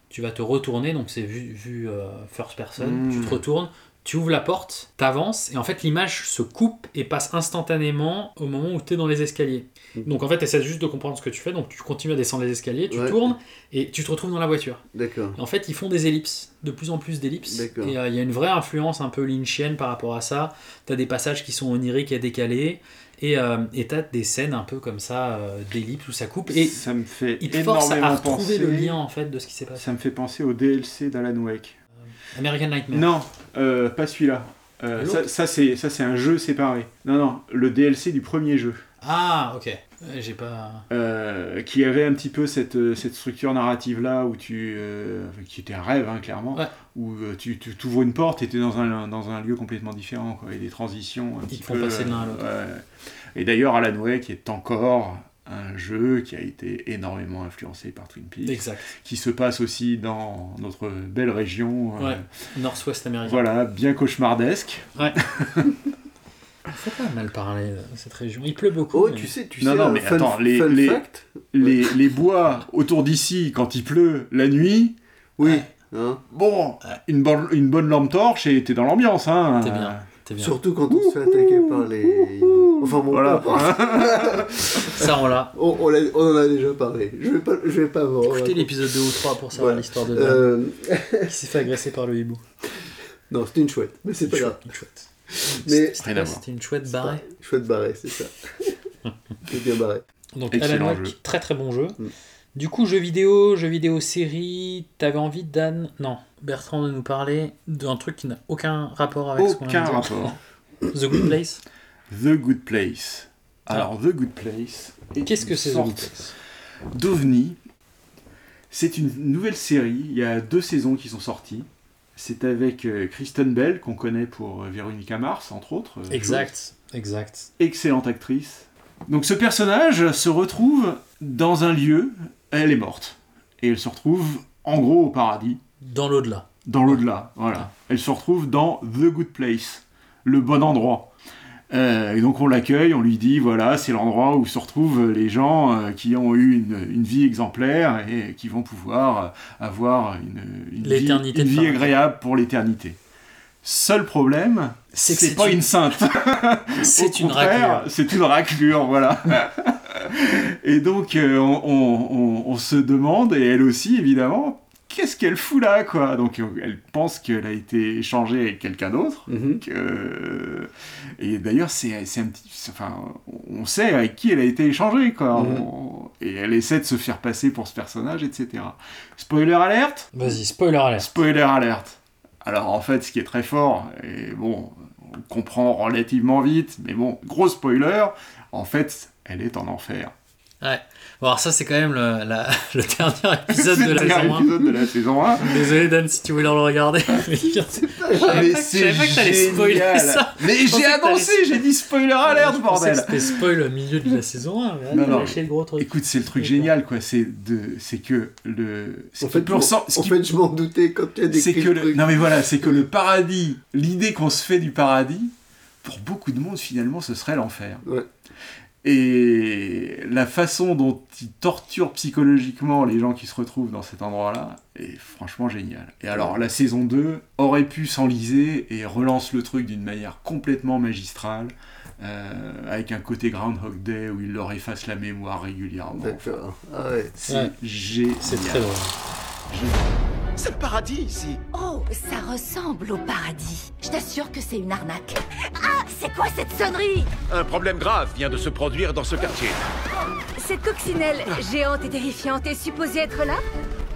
tu vas te retourner, donc c'est vu, vu euh, first person, Mhm. tu te retournes, tu ouvres la porte, t'avances, et en fait l'image se coupe et passe instantanément au moment où tu es dans les escaliers. Donc en fait, essaie juste de comprendre ce que tu fais, donc tu continues à descendre les escaliers, tu Ouais. tournes, et tu te retrouves dans la voiture. D'accord. En fait, ils font des ellipses, de plus en plus d'ellipses. D'accord. Et euh, il y a une vraie influence un peu lynchienne par rapport à ça. T'as des passages qui sont oniriques et décalés. Et euh, et t'as des scènes un peu comme ça, euh, d'ellipses où ça coupe. Et ça me fait il te force à énormément retrouver le penser- lien en fait de ce qui s'est passé. Ça me fait penser au DLC d'Alan Wake. American Nightmare. Non, euh, pas celui-là. Euh, ça, ça, c'est ça c'est un jeu séparé. Non non, le DLC du premier jeu. Ah, ok. Euh, J'ai pas. Euh, qui avait un petit peu cette, euh, cette structure narrative là où tu euh, qui était un rêve hein, clairement Ouais. où euh, tu t'ouvres une porte et tu es dans un, dans un lieu complètement différent quoi, et des transitions un Ils petit te font peu, passer de l'un à l'autre. et d'ailleurs Alan Wake est encore un jeu qui a été énormément influencé par Twin Peaks Exact. qui se passe aussi dans notre belle région euh, Ouais. Nord-Ouest américain. voilà bien cauchemardesque Ouais. Faut pas mal parler de cette région. Il pleut beaucoup. Oh, mais- tu sais, tu non, sais, non, un mais fun, attends, les, fun les, fact les, les bois autour d'ici, quand il pleut la nuit, Oui. Hein bon, une bonne, une bonne lampe torche et t'es dans l'ambiance. Hein. T'es bien. T'es bien. Surtout quand on se fait attaquer par les hiboux. Enfin bon, Voilà. Ça, on l'a. on, on, l'a- on en a déjà parlé. Je vais pas, je vais pas vous Écoutez l'épisode 2 ou 3 pour savoir Ouais. l'histoire de Dan Euh, qui s'est fait agresser par le hibou. Non, c'était une chouette, mais c'est pas grave. Une chouette. Mais. C'était une chouette barrée. chouette barré, c'est ça. c'est bien barré. Donc Excellent Alan Wake, jeu. très très bon jeu. Mm. Du coup, jeux vidéo, jeux vidéo série, t'avais envie, Dan, non, Bertrand, de nous parler d'un truc qui n'a aucun rapport avec ce qu'on vient Aucun dire. rapport. The Good Place? The Good Place. Alors, The Good Place. est Qu'est-ce que c'est The Good Place? d'ovni. C'est une nouvelle série. Il y a deux saisons qui sont sorties. C'est avec euh, Kristen Bell, qu'on connaît pour euh, Véronica Mars, entre autres. euh, Exact, exact. excellente actrice. Donc ce personnage se retrouve dans un lieu, elle est morte. Et elle se retrouve en gros au paradis, Dans l'au-delà. dans l'au-delà. Voilà. Elle se retrouve dans The Good Place, le bon endroit. Euh, et donc on l'accueille, on lui dit voilà, c'est l'endroit où se retrouvent les gens euh, qui ont eu une, une vie exemplaire et qui vont pouvoir euh, avoir une, une vie, une agréable pour l'éternité. Seul problème, C'est que c'est c'est pas une- sainte. C'est une raclure. C'est une raclure, voilà. et donc, on, on- on- on se demande, et elle aussi, évidemment, qu'est-ce qu'elle fout là, quoi? Donc, euh, elle pense qu'elle a été échangée avec quelqu'un d'autre. Mhm. que- Et d'ailleurs, c'est un petit... Enfin, on sait avec qui elle a été échangée, quoi. Mhm. On- Et elle essaie de se faire passer pour ce personnage, etc. Spoiler alerte? Vas-y, spoiler alert. Spoiler alerte. Alors en fait, ce qui est très fort, et bon, on comprend relativement vite, mais bon, gros spoiler, en fait, elle est en enfer. Ouais. Bon, alors ça, c'est quand même le, la- le dernier épisode de le la dernier saison 1. épisode de la saison 1. Désolé, Dan, si tu voulais le regarder. Mais je savais pas que- t'allais spoiler génial. ça. Mais j'ai annoncé, j'ai dit spoiler que bordel C'était spoil au milieu de la saison 1. Mais Non, non. le gros truc. Écoute, c'est le truc génial, quoi. C'est de, c'est que le. En fait, en qui fait, je m'en doutais quand tu as décrit que le le... truc. non mais voilà c'est que le paradis l'idée qu'on se fait du paradis pour beaucoup de monde finalement ce serait l'enfer Ouais. Et la façon dont il torture psychologiquement les gens qui se retrouvent dans cet endroit là est franchement génial et alors la saison 2 aurait pu s'enliser et relance le truc d'une manière complètement magistrale euh, avec un côté Groundhog Day où il leur efface la mémoire régulièrement D'accord. Ah ouais. c'est Ouais. génial C'est très drôle. C'est le paradis ici. Oh, ça ressemble au paradis. Je t'assure que c'est une arnaque. Ah, c'est quoi cette sonnerie? Un problème grave vient de se produire dans ce quartier. Cette coccinelle géante et terrifiante est supposée être là?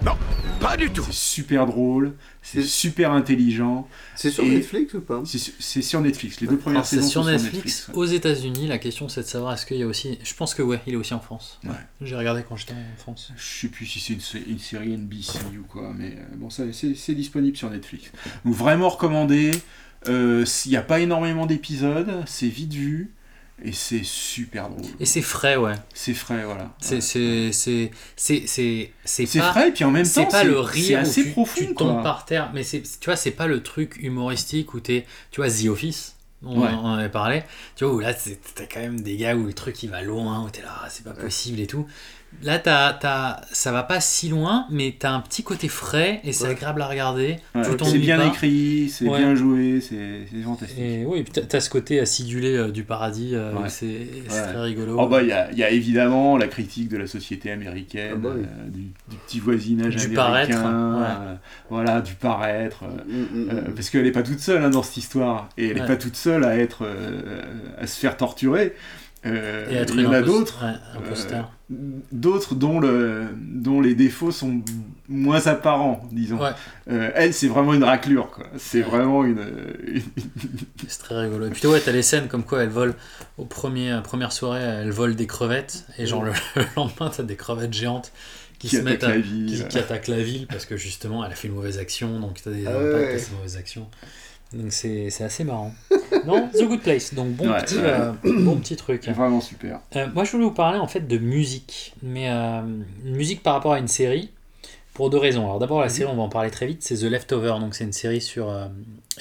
Non, pas du tout. C'est super drôle, c'est super intelligent. C'est sur Et- Netflix ou pas? C'est su- c'est sur Netflix. Les deux premières Alors, saisons sur sont Netflix, ouais. aux États-Unis. La question, c'est de savoir est-ce qu'il y a aussi. Je pense que ouais, il est aussi en France. Ouais. J'ai regardé quand j'étais en France. Je sais plus si c'est une, sé- une série NBC ou quoi, mais euh, bon, ça, c'est c'est disponible sur Netflix. Donc vraiment recommandé. Euh, Il n'y a pas énormément d'épisodes, c'est vite vu et c'est super drôle. Et c'est frais, ouais. C'est frais, voilà. C'est c'est pas frais, puis en même c'est temps, pas c'est- le c'est rire où assez tu, profond, tu tombes quoi. par terre mais tu vois c'est pas le truc humoristique où t'es tu vois The Office on, Ouais. on en avait parlé tu vois où là t'as quand même des gars où le truc il va loin où t'es là ah, c'est pas possible et tout Là, t'as, t'as, ça va pas si loin, mais t'as un petit côté frais et c'est Ouais. agréable à regarder. Ouais, tu c'est bien pas. écrit, c'est Ouais. bien joué, c'est fantastique. Et oui, et puis t'as, t'as ce côté acidulé euh, du paradis, euh, c'est, très rigolo. Oh bah il y a, il y a évidemment la critique de la société américaine, Ah bah oui. euh, du, du petit voisinage Du américain, paraître, ouais. euh, voilà, du paraître. euh, Mm, mm, euh, mm. parce qu'elle n'est pas toute seule hein, dans cette histoire, et elle n'est Ouais. pas toute seule à être, euh, à se faire torturer. Euh, Et être il y en a d'autres, d'autres dont le, dont les défauts sont moins apparents, disons. Ouais. Euh, elle, c'est vraiment une raclure, quoi. C'est vraiment une, une- C'est très rigolo. Et puis ouais, t'as les scènes comme quoi elle vole au premier, euh, première soirée, elle vole des crevettes et genre le, le lendemain t'as des crevettes géantes qui, Qui se mettent à, attaquent la ville. qui, qui attaquent la ville parce que justement elle a fait une mauvaise action donc t'as des Ah impacts ouais. à ces mauvaises actions. Donc c'est c'est assez marrant. non, The Good Place. Donc bon Ouais, petit euh, bon petit truc. vraiment super. Euh, moi, je voulais vous parler en fait de musique, mais euh, une musique par rapport à une série, pour deux raisons. Alors d'abord, la série, on va en parler très vite, c'est The Leftover, donc c'est une série sur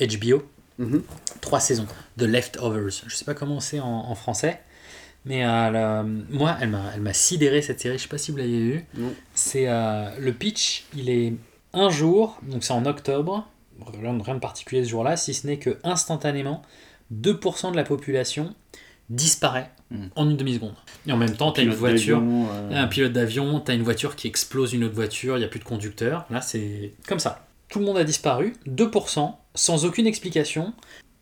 HBO, Mhm. trois saisons, The Leftovers. Je sais pas comment c'est en, en français, mais la- moi, elle m'a, elle m'a sidéré cette série. Je sais pas si vous l'avez vu. C'est le pitch, il est un jour, donc c'est en octobre. Rien, de particulier ce jour-là, si ce n'est que instantanément, 2% de la population disparaît Mm. en une demi-seconde. Et en même temps, tu as une voiture, d'avion, euh, un pilote d'avion, tu as une voiture qui explose une autre voiture, il n'y a plus de conducteur. Là, c'est comme ça. Tout le monde a disparu, 2%, sans aucune explication.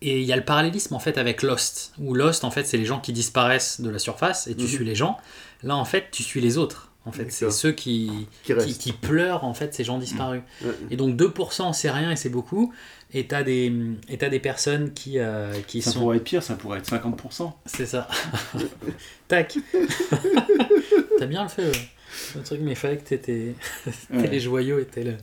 Et il y a le parallélisme en fait avec Lost, où Lost en fait c'est les gens qui disparaissent de la surface et tu Mhm. suis les gens. Là en fait tu suis les autres. En fait c'est ceux qui, Qui qui, reste. qui pleurent en fait ces gens disparus. Ouais. Et donc 2% c'est rien et c'est beaucoup. Et t'as des, et t'as des personnes qui, euh, qui Ça sont... pourrait être pire, ça pourrait être 50%. C'est ça. Tac. T'as bien le fait, le, le truc, mais il fallait que t'étais Ouais. les joyaux et t'aies le,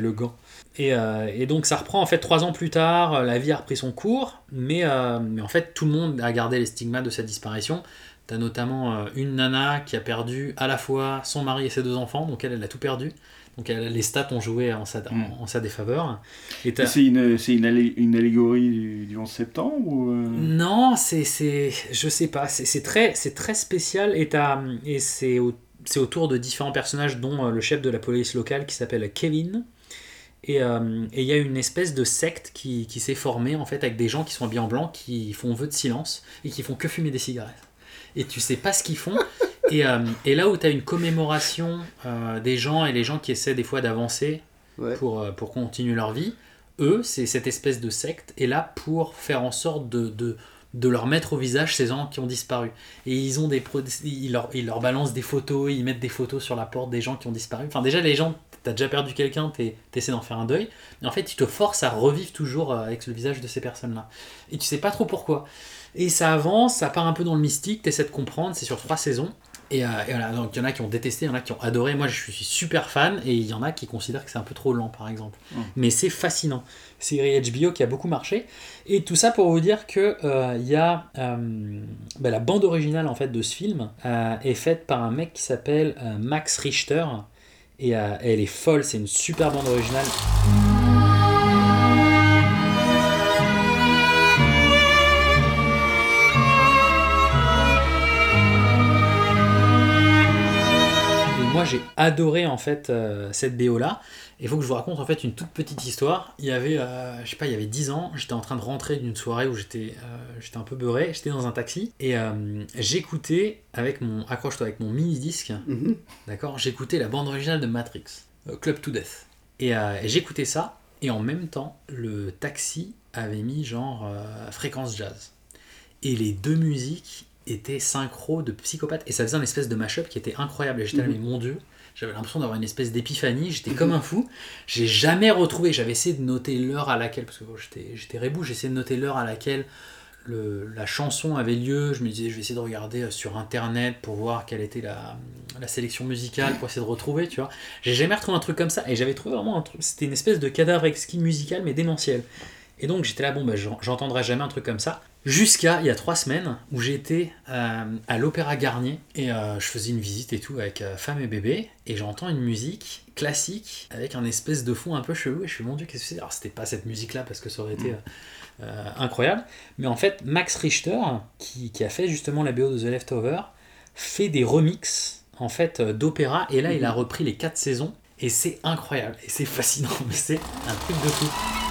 le gant. Et, euh, et donc ça reprend en fait trois ans plus tard, la vie a repris son cours, mais, euh, mais en fait tout le monde a gardé les stigmates de sa disparition. T'as notamment euh, une nana qui a perdu à la fois son mari et ses deux enfants, donc elle, elle a tout perdu. Donc elle- les stats ont joué en sa, Mm. en, en sa défaveur. Et C'est une, c'est une, allé- une allégorie du, du 11 septembre ou euh, Non, c'est, c'est, je sais pas, c'est, c'est très, c'est très spécial et, t'as- et c'est, au- c'est autour de différents personnages, dont euh, le chef de la police locale qui s'appelle Kevin. Et euh, et il y a une espèce de secte qui, qui s'est formée en fait avec des gens qui sont habillés en blanc, qui font vœu de silence et qui font que fumer des cigarettes. Et tu sais pas ce qu'ils font. Et, euh, et là où tu as une commémoration euh, des gens et les gens qui essaient des fois d'avancer Ouais. pour, euh, pour continuer leur vie, eux, c'est cette espèce de secte, est là pour faire en sorte de, de, de leur mettre au visage ces gens qui ont disparu. Et ils ont des ils leur, ils leur balancent des photos, ils mettent des photos sur la porte des gens qui ont disparu. Enfin déjà les gens, t'as déjà perdu quelqu'un, t'es- t'essaies d'en faire un deuil. Et en fait, tu te forces à revivre toujours avec le visage de ces personnes-là. Et tu sais pas trop pourquoi. Et ça avance, ça part un peu dans le mystique, t'essaies de comprendre, c'est sur trois saisons. Et, euh, et voilà, donc il y en a qui ont détesté, il y en a qui ont adoré. Moi, je suis super fan, et il y en a qui considèrent que c'est un peu trop lent, par exemple. Mais c'est fascinant. Série HBO qui a beaucoup marché. Et tout ça pour vous dire que euh, il y a euh, bah, la bande originale en fait de ce film est faite par un mec qui s'appelle Max Richter. Et elle est folle, c'est une super bande originale. Moi j'ai adoré en fait euh, cette BO là. Il faut que je vous raconte en fait une toute petite histoire. Il y avait, euh, je sais pas, il y avait 10 ans, j'étais en train de rentrer d'une soirée où j'étais euh, j'étais un peu beurré, j'étais dans un taxi et euh, j'écoutais avec mon, accroche-toi, avec mon mini-disque, Mhm. d'accord, j'écoutais la bande originale de Matrix, Club to Death. Et euh, j'écoutais ça et en même temps, le taxi avait mis genre fréquence jazz. Et les deux musiques étaient synchro de psychopathe et ça faisait un espèce de mashup qui était incroyable. Et j'étais là, Mhm. mais mon dieu, j'avais l'impression d'avoir une espèce d'épiphanie, j'étais comme un fou. J'ai jamais retrouvé, j'avais essayé de noter l'heure à laquelle, parce que bon, j'étais, j'étais rebou, j'ai essayé de noter l'heure à laquelle le- la chanson avait lieu. Je me disais, je vais essayer de regarder euh, sur internet pour voir quelle était la, la sélection musicale, pour essayer de retrouver, tu vois. J'ai jamais retrouvé un truc comme ça et j'avais trouvé vraiment un truc, c'était une espèce de cadavre exquis musical mais démentiel. Et donc j'étais là, bon, bah, j'en- j'entendrai jamais un truc comme ça. Jusqu'à il y a trois semaines où j'étais euh, à l'Opéra Garnier et euh, je faisais une visite et tout avec euh, femme et bébé et j'entends une musique classique avec un espèce de fond un peu chelou et je suis mon dieu qu'est-ce que c'est? Alors c'était pas cette musique là parce que ça aurait été euh, euh, incroyable mais en fait Max Richter qui, qui a fait justement la BO de The Leftover fait des remixes en fait d'opéra et là il a repris les quatre saisons et c'est incroyable et c'est fascinant mais c'est un truc de fou.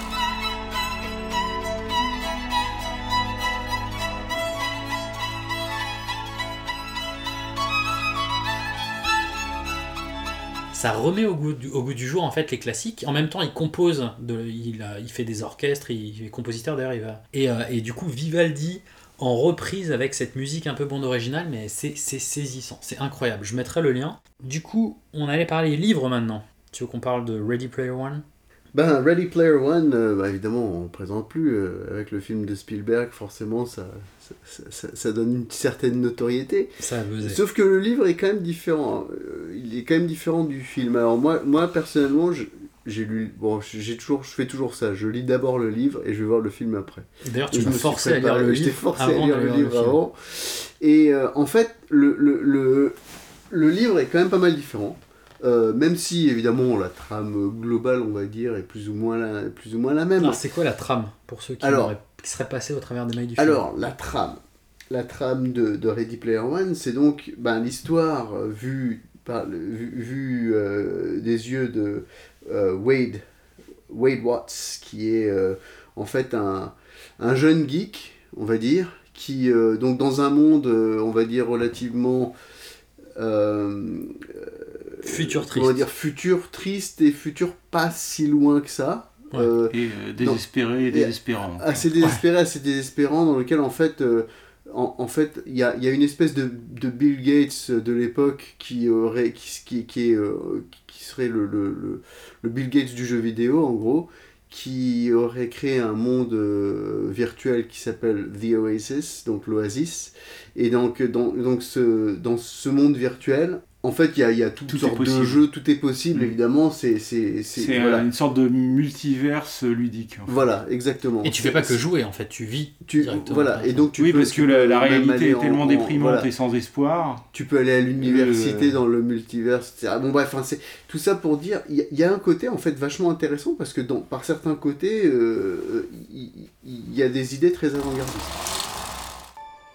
Ça remet au goût, du, jour en fait les classiques. En même temps, il compose, il, fait des orchestres, il, est compositeur d'ailleurs. Il va et, euh, et du coup Vivaldi en reprise avec cette musique un peu bande originale, mais c'est c'est saisissant, c'est incroyable. Je mettrai le lien. Du coup, on allait parler livres maintenant. Tu veux qu'on parle de Ready Player One? Ben, Ready Player One, euh, bah, évidemment, on ne présente plus. euh, avec le film de Spielberg, forcément, ça, ça, ça- ça donne une certaine notoriété. Ça. Sauf que le livre est quand même différent. euh, il est quand même différent du film. Alors moi, moi personnellement, je- j'ai lu. Bon, j'ai toujours, je fais toujours ça. Je lis d'abord le livre et je vais voir le film après. D'ailleurs, tu m'as forcé à lire le livre forcé à lire le livre avant. Et euh, en fait, le, le, le, le livre est quand même pas mal différent. Euh, même si évidemment la trame globale, on va dire, est plus ou moins la, plus ou moins la même. Alors, c'est quoi la trame pour ceux qui, Alors- qui seraient passés au travers des mailles du film Alors, la trame. La trame de, de Ready Player One, c'est donc ben, l'histoire euh, vue, par, le- vue, vue, euh, des yeux de euh, Wade, Wade Watts, qui est euh, en fait un, un jeune geek, on va dire, qui, donc dans un monde, on va dire, relativement... Futur triste. dire, futur triste et futur pas si loin que ça. Ouais. Euh, Et euh, désespéré et et- désespérant. assez désespéré, assez désespérant, dans lequel en fait, euh, en, en fait, il y a, il y a une espèce de, de Bill Gates de l'époque qui aurait, qui, qui, qui, est, qui serait le, le, le, le Bill Gates du jeu vidéo en gros, qui aurait créé un monde virtuel qui s'appelle The Oasis, donc l'Oasis, et donc dans, donc ce, dans ce monde virtuel. En fait, il y a, y toutes Tout sortes de jeux, tout est possible, Mm. évidemment. C'est, voilà. euh, une sorte de multiverse ludique. en fait. Voilà, exactement. Et tu fais pas que jouer en fait, tu vis Tu, directement. voilà, et donc tu oui, peux, parce que tu la, peux la même réalité aller est en- tellement en- déprimante voilà. et sans espoir. Tu peux aller à l'université Euh, dans le multiverse, etc. Bon bref, enfin, c'est tout ça pour dire, il y, a- y un côté en fait vachement intéressant parce que dans, par certains côtés, euh, il il y, a des idées très avant-gardistes.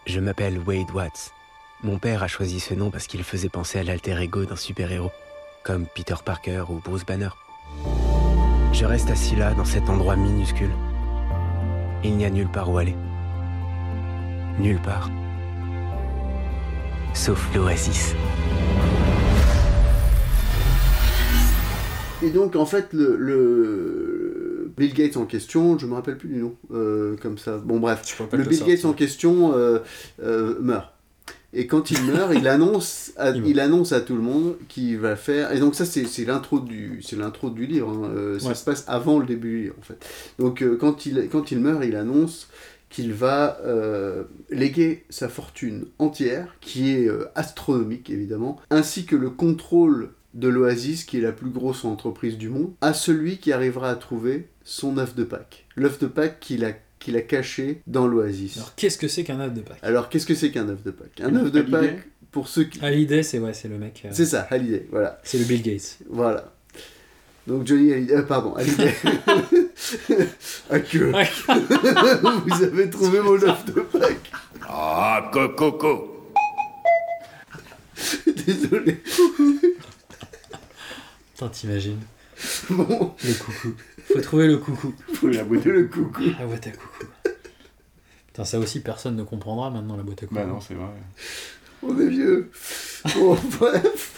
Je m'appelle Wade Watts. Mon père a choisi ce nom parce qu'il faisait penser à l'alter ego d'un super-héros, comme Peter Parker ou Bruce Banner. Je reste assis là, dans cet endroit minuscule. Il n'y a nulle part où aller. Nulle part. Sauf l'Oasis. Et donc en fait, le, le Bill Gates en question, je me rappelle plus du nom, euh, comme ça. Bon bref, pas le Bill sortir. Gates en question euh, euh, meurt. Et quand il meurt, il annonce, à, Il annonce à tout le monde qu'il va faire. Et donc ça, c'est l'intro du, c'est l'intro du livre. hein. Euh, Ça Ouais. se passe avant le début du livre, en fait. Donc euh, quand il, quand il meurt, il annonce qu'il va euh, léguer sa fortune entière, qui est astronomique évidemment, ainsi que le contrôle de l'Oasis, qui est la plus grosse entreprise du monde, à celui qui arrivera à trouver son œuf de Pâques. L'œuf de Pâques qu'il a, qu'il a caché dans l'Oasis. Alors qu'est-ce que c'est qu'un œuf de Pâques Alors, qu'est-ce que c'est qu'un œuf de Pâques Un œuf de Pâques, pour ceux qui... Hallyday, c'est ouais, c'est le mec. euh, C'est ça, Hallyday, voilà. C'est le Bill Gates. Voilà. Donc Johnny Hallyday, euh, pardon, Hallyday. ah que... Vous avez trouvé mon œuf de Pâques. Ah, coco. Désolé. Putain, t'imagines Bon, Le coucou. Faut trouver le coucou. Faut la boîte le coucou. La boîte à coucou. Putain, ça aussi, personne ne comprendra maintenant la boîte à coucou. Bah non, c'est vrai. On est vieux. Bon, bref.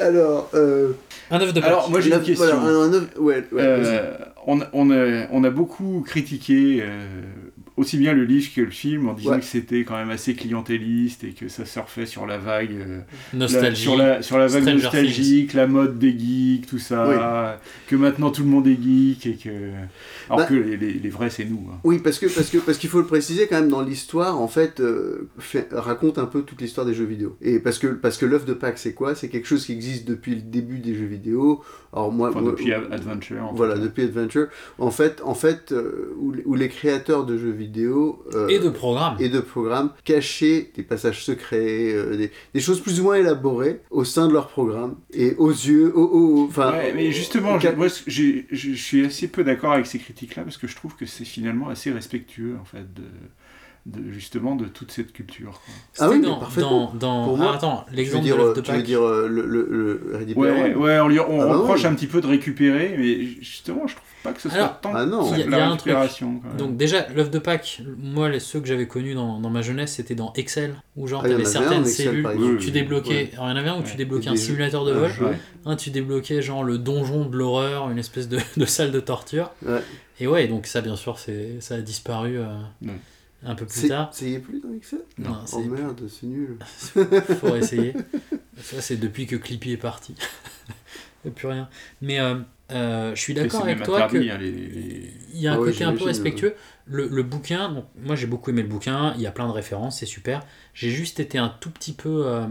Alors, euh, Un œuf de Pâques. Alors, moi j'ai une question. voilà, un, un œuf- ouais, ouais, vas-y. Euh, on, on, a, on a beaucoup critiqué euh, aussi bien le livre que le film en disant Ouais. que c'était quand même assez clientéliste et que ça surfait sur la vague euh, Nostalgie. la- sur la sur la vague Stranger nostalgique, la mode des geeks, tout ça, que maintenant tout le monde est geek et que alors Bah- que les, les- les vrais c'est nous. hein. Oui, parce que parce que parce qu'il faut le préciser quand même dans l'histoire, en fait, euh, fait- raconte un peu toute l'histoire des jeux vidéo. Et parce que parce que l'œuf de Pâques, c'est quoi? C'est quelque chose qui existe depuis le début des jeux vidéo. Alors moi, Enfin, moi- depuis Ad- Adventure. en voilà, depuis Adventure. En fait, en fait, euh, où, les- où les créateurs de jeux vidéo euh, Et de programmes. et de programmes cachaient des passages secrets, euh, des, des choses plus ou moins élaborées au sein de leur programme et aux yeux, au, enfin. Ouais, mais justement, moi, je je suis assez peu d'accord avec ces critiques-là parce que je trouve que c'est finalement assez respectueux en fait de, de, justement de toute cette culture. Ah oui, dans- parfaitement. dans- dans- Pour moi, ah, attends, tu veux l'exemple de dire, Love the Tu veux dire euh, le, le, le Ready Player Ouais, ouais, on, lui- on Ah reproche oui. un petit peu de récupérer, mais justement, je trouve pas que ce soit Alors, tant Ah non. que Il y a, y la un truc. Donc déjà, l'œuf de Pâques, moi, les, ceux que j'avais connus dans, dans ma jeunesse, c'était dans Excel, où genre Ah, il y en t'avais certaines Excel, cellules où tu Oui, débloquais. ouais. Alors il y en avait un où tu débloquais un simulateur de vol, Ah, ouais. un tu débloquais genre le donjon de l'horreur, une espèce de, de salle de torture. Et ouais, donc ça, bien sûr, c'est ça a disparu euh. Un peu plus C'est- tard. Est plus dans Excel? Non, Oh c'est merde, c'est nul. faut essayer. Ça, c'est depuis que Clippy est parti. Il n'y a plus rien. Mais euh, euh, je suis d'accord c'est avec toi que interdit, hein, les- les- il y a un Ah ouais, côté un peu respectueux. Le, le bouquin, donc, moi j'ai beaucoup aimé le bouquin, il y a plein de références, c'est super. J'ai juste été un tout petit peu. euh,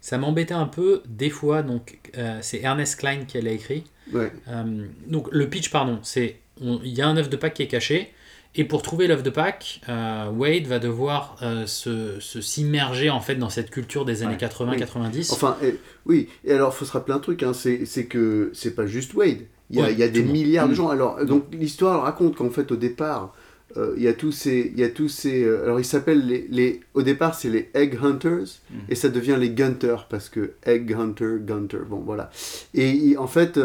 ça m'embêtait un peu des fois. Donc euh, c'est Ernest Klein qui l'a écrit. Ouais. Euh, donc le pitch, pardon, c'est il y a un œuf de Pâques qui est caché. Et pour trouver l'œuf de Pâques, euh, Wade va devoir euh, se s'immerger en fait dans cette culture des années Ouais. 80-90. Enfin, et- oui, et alors faut se rappeler un truc, hein, c'est que c'est pas juste Wade. Il y a, Ouais, il y a tout des milliards de Mm. gens. Alors, donc l'histoire raconte qu'en fait, au départ, euh, il y a tous ces. Il y a tous ces alors, ils s'appellent les, les. Au départ, c'est les Egg Hunters, Mm. et ça devient les Gunters, parce que Egg Hunter, Gunter, bon voilà. Et il- en fait,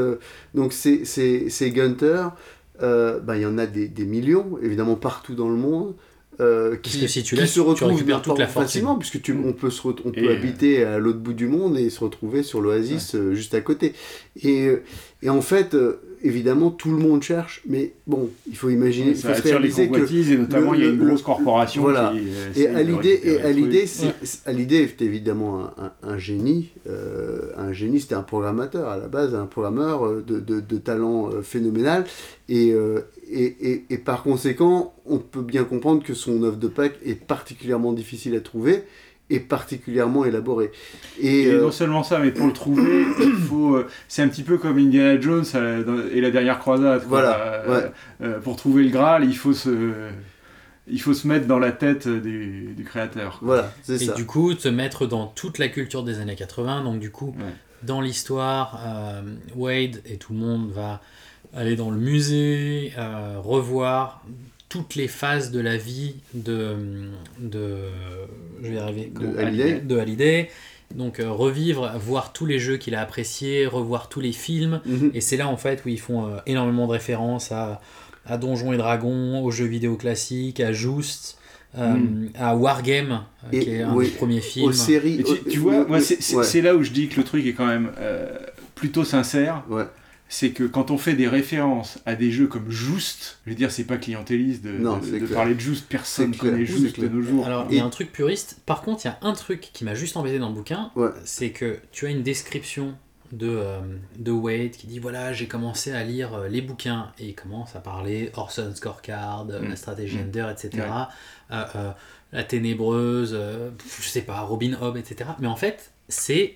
donc ces, ces, ces Gunters, euh, bah, il y en a des, des millions, évidemment, partout dans le monde. euh, Parce qui, que si tu qui laisses, se tu retrouvent récupères toute la facilement, puisque tu, on peut, se re- on peut Et, euh, habiter à l'autre bout du monde et se retrouver sur l'oasis euh, juste à côté. Et, et en fait, euh, évidemment, tout le monde cherche, mais bon, il faut imaginer, il ça faut se attire les réaliser que et notamment le- il y a une grosse corporation voilà. qui et essaie à l'idée, et à l'idée, à c'était évidemment un, un- un génie. euh, un génie, c'était un programmateur à la base, un programmeur euh, de, de, de talent euh, phénoménal. Et, euh, et, et, et par conséquent, on peut bien comprendre que son œuvre de Pâques est particulièrement difficile à trouver et particulièrement élaborée. Et, Et euh, non seulement ça, mais pour le trouver, il faut. euh, C'est un petit peu comme Indiana Jones euh, et la dernière croisade. quoi. Voilà, ouais. pour trouver le Graal, il faut se, il faut se mettre dans la tête du, du créateur. quoi. voilà, c'est Et ça. du coup, te mettre dans toute la culture des années 80. Donc, du coup, Ouais. dans l'histoire, euh, Wade et tout le monde va aller dans le musée, euh, revoir toutes les phases de la vie de. de je vais y arriver. De Hallyday. de Hallyday. Donc, euh, revivre, voir tous les jeux qu'il a appréciés, revoir tous les films. Mhm. Et c'est là, en fait, où ils font euh, énormément de références à, à Donjons et Dragons, aux jeux vidéo classiques, à Just. euh, Mm. à Wargame, Et- qui est un des premiers films. Aux séries. Et tu, vois, moi, c'est ouais. là où je dis que le truc est quand même euh, plutôt sincère. Ouais. C'est que quand on fait des références à des jeux comme Just, je veux dire, c'est pas clientéliste de, Non, de- c'est de clair. parler de Just, personne connaît Just de nos jours. Alors, il y a un truc puriste. Par contre, il y a un truc qui m'a juste embêté dans le bouquin. Ouais. C'est que tu as une description de, euh, de Wade qui dit voilà, j'ai commencé à lire euh, les bouquins. Et il commence à parler Orson Scorecard, euh, Mm. la stratégie Mm. Ender, etc. Ouais. euh, euh, la ténébreuse, euh, je sais pas, Robin Hobb, etc. Mais en fait, c'est.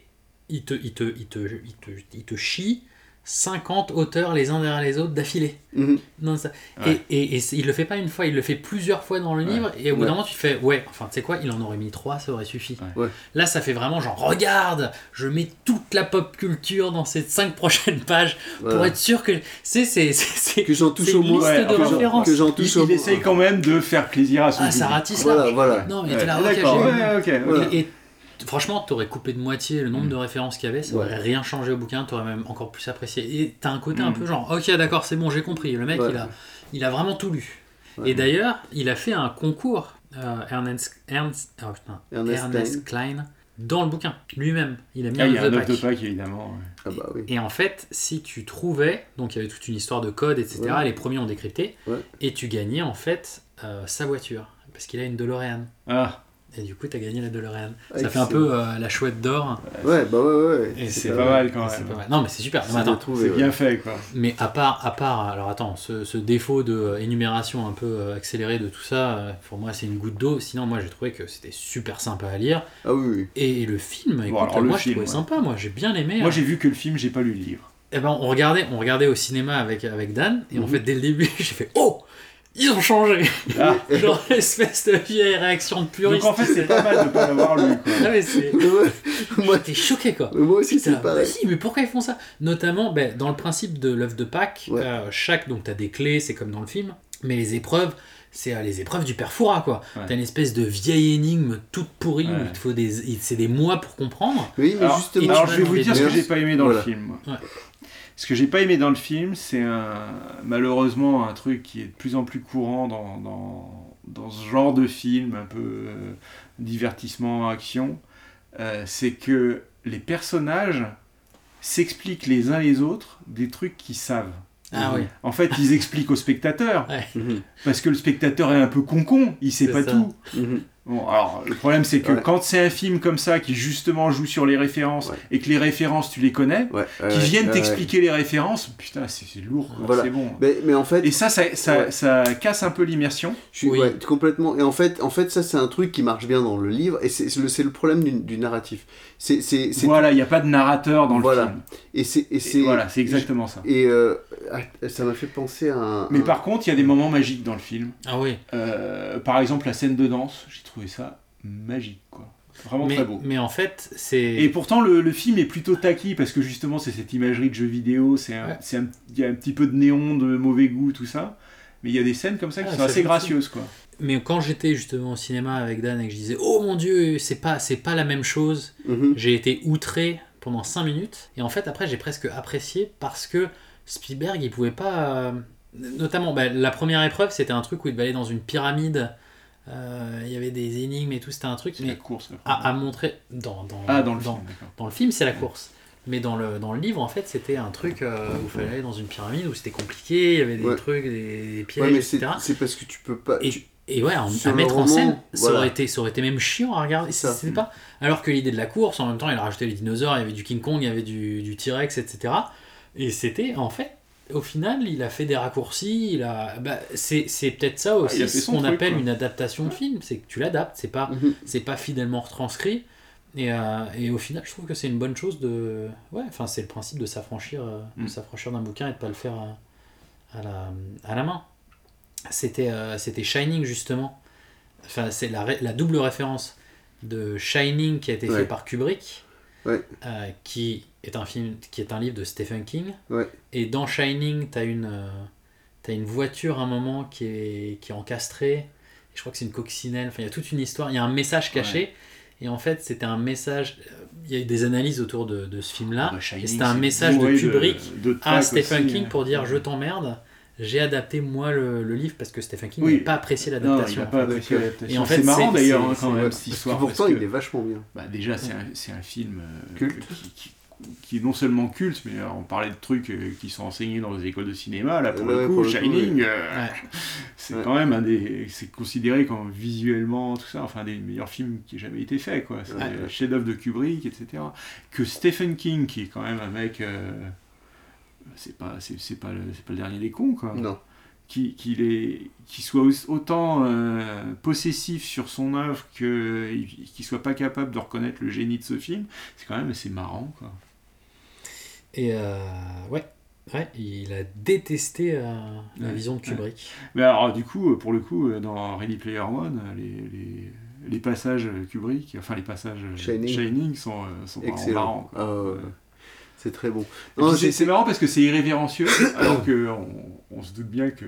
Il te, il, te, il, te, il, te, il te chie 50 auteurs les uns derrière les autres d'affilée. Mhm. Non, ça- Ouais. Et, et, et il le fait pas une fois, il le fait plusieurs fois dans le Ouais. livre, et au bout Ouais. d'un moment tu fais, ouais, enfin tu sais quoi, il en aurait mis trois, ça aurait suffi. Ouais. Là ça fait vraiment genre, regarde, je mets toute la pop culture dans ces cinq prochaines pages pour Voilà. être sûr que. C'est Que j'en touche c'est au moins. que j'en- Il, touche il au essaye quand même de faire plaisir à son Ah, ça public. ratisse Voilà, large. voilà. Non, mais là, ok, D'accord, j'ai- ouais, ok. Voilà. Et, et t- franchement, t'aurais coupé de moitié le nombre de références qu'il y avait, ça Ouais. aurait rien changé au bouquin, t'aurais même encore plus apprécié. Et t'as un côté un Mm. peu genre, ok, d'accord, c'est bon, j'ai compris. Le mec, Ouais. il, a, il a vraiment tout lu. Ouais. Et d'ailleurs, il a fait un concours, euh, Ernest, Ernst, oh, putain, Ernest Ernest Klein, dans le bouquin, lui-même. Il a mis Ah, un il y a un œuf de. Pâques, évidemment. Ah bah oui. Et en fait, si tu trouvais, donc il y avait toute une histoire de code, etc., les premiers ont décrypté, et tu gagnais en fait euh, sa voiture, parce qu'il a une DeLorean. Ah, Et du coup, t'as gagné la DeLorean. Ça fait un peu euh, la chouette d'or. Ouais, bah ouais, ouais. Et c'est pas mal quand même. pas mal. Non, mais c'est super. C'est bien ouais. fait, quoi. Mais à part, à part, alors attends, ce, ce défaut de euh, un peu euh, accélérée de tout ça, pour moi c'est une goutte d'eau. Sinon, moi j'ai trouvé que c'était super sympa à lire. Ah oui, oui. Et le film, écoute, alors, moi je trouvais ouais. sympa. Moi j'ai bien aimé. Moi, hein. j'ai vu que le film, j'ai pas lu le livre. Eh ben, on regardait, on regardait au cinéma avec, avec Dan, et en Mhm. fait dès le début j'ai fait Oh ils ont changé Ah. Genre espèce de vieille réaction de puriste. Donc en fait, c'est pas mal de pas l'avoir lu, quoi. C'est- Ouais. Moi, J'étais choqué quoi. moi aussi, c'est pareil. vas-y, mais pourquoi ils font ça? Notamment, ben, dans le principe de l'œuf de Pâques, Ouais. euh, chaque, donc tu as des clés, c'est comme dans le film, mais les épreuves, c'est euh, les épreuves du père Fouras, quoi. Ouais. T'as une espèce de vieille énigme toute pourrie où il te faut des, c'est des mois pour comprendre. Oui, mais Alors, justement. alors, je vais vous dire ce que j'ai pas aimé dans Voilà. le film. Ce que j'ai pas aimé dans le film, c'est un, malheureusement un truc qui est de plus en plus courant dans, dans, dans ce genre de film, un peu euh, divertissement, action. Euh, c'est que les personnages s'expliquent les uns les autres des trucs qu'ils savent. Ah oui. En fait, ils expliquent au spectateur. Ouais. Mhm. Parce que le spectateur est un peu con-con, il sait pas ça. tout. Bon, alors, le problème, c'est que Ouais. quand c'est un film comme ça qui justement joue sur les références Ouais. et que les références, tu les connais, Ouais, qui viennent t'expliquer les références, putain, c'est lourd, Voilà. c'est bon. Mais, mais en fait, Et ça, ça, ça, casse un peu l'immersion. Je suis Oui. complètement. Et en fait, en fait, ça c'est un truc qui marche bien dans le livre, et c'est le, le problème du, du narratif. C'est c'est c'est- Voilà, il n'y a pas de narrateur dans Voilà. le film. et c'est et Et c'est voilà, c'est exactement ça. Et euh, ah, ça m'a fait penser à un. Mais un- par contre, il y a des moments magiques dans le film. Ah oui. Euh, par exemple, la scène de danse, j'ai trouvé ça magique, quoi. Vraiment Mais, très beau. mais en fait, c'est. Et pourtant, le, le film est plutôt taquis parce que justement, c'est cette imagerie de jeu vidéo, c'est un- Ouais. c'est un- il y a un petit peu de néon, de mauvais goût, tout ça. Mais il y a des scènes comme ça qui Ah, sont assez gracieuses, quoi. Mais quand j'étais justement au cinéma avec Dan et que je disais Oh mon dieu, c'est pas, c'est pas la même chose, Mhm. j'ai été outré pendant 5 minutes. Et en fait, après, j'ai presque apprécié parce que Spielberg, il pouvait pas. euh, Notamment, bah, la première épreuve, c'était un truc où il devait aller dans une pyramide. euh, Il y avait des énigmes et tout, c'était un truc. C'est la Mais course. là. à, à montrer. Dans, dans, Ah, dans le film, d'accord. dans le film, c'est la course. Mais dans le, dans le livre, en fait, c'était un truc euh, où il fallait aller dans une pyramide, où c'était compliqué, il y avait des Ouais. trucs, des, des pièges, Ouais, mais etc. c'est parce que tu peux pas. Et, tu- et ouais, en- à mettre en scène, ça, voilà. aurait été, ça aurait été même chiant à regarder. Ça. Pas. Alors que l'idée de la course, en même temps, il a rajouté les dinosaures, il y avait du King Kong, il y avait du, du T-Rex, etc. Et c'était, en fait, au final, il a fait des raccourcis. Il a, bah, c'est, peut-être ça aussi Ah, il a fait ce qu'on appelle quoi. une adaptation de film, c'est que tu l'adaptes, c'est pas, Mhm. c'est pas fidèlement retranscrit. Et, euh, et au final, je trouve que c'est une bonne chose de. Ouais, enfin, c'est le principe de s'affranchir, euh, de Mm. s'affranchir d'un bouquin et de pas le faire à, à la, à la main. C'était, euh, c'était Shining justement. Enfin, c'est la, double référence de Shining qui a été Ouais. fait par Kubrick, Ouais. euh, qui est un film, qui est un livre de Stephen King. Ouais. Et dans Shining, t'as une, euh, t'as une voiture à un moment qui est, qui est encastrée. Je crois que c'est une coccinelle. Enfin, il y a toute une histoire. Il y a un message caché. Et en fait, c'était un message. Il y a eu des analyses autour de, de ce film-là. Shining, et c'était un message de Kubrick de à Stephen aussi, King hein. pour dire Je t'emmerde. J'ai adapté moi le, le livre parce que Stephen King Oui. n'avait pas apprécié Non, l'adaptation. il n'a pas apprécié l'adaptation. Et en fait, c'est marrant d'ailleurs hein, quand même cette histoire. que pourtant, il est vachement bien. Bah, déjà, c'est un, film euh, Culte. Qui, qui- qui est non seulement culte, mais euh, on parlait de trucs euh, qui sont enseignés dans les écoles de cinéma. Là, pour Ouais, le coup, pour le coup, Shining, oui. euh, Ouais. c'est Ouais. quand même un des. C'est considéré comme visuellement, tout ça, enfin, un des meilleurs films qui ait jamais été fait, quoi. C'est un chef-d'œuvre de Kubrick, etc. Que Stephen King, qui est quand même un mec. Euh, c'est pas, c'est, c'est pas, le, c'est pas le dernier des cons, quoi Non. qui, qu'il est, qu'il soit autant euh, possessif sur son œuvre que- qu'il soit pas capable de reconnaître le génie de ce film, c'est quand même assez marrant. Quoi. Et euh, ouais. Ouais, il a détesté euh, la Ouais, vision de Kubrick. Mais alors, du coup, pour le coup, euh, dans Ready Player One, les, les, les passages Kubrick, enfin les passages Shining. Shining, sont, euh, sont vraiment Excellent. marrants. quoi. Ah. Ouais. C'est très bon. C'est, marrant parce que c'est irrévérencieux, alors qu'on on se doute bien que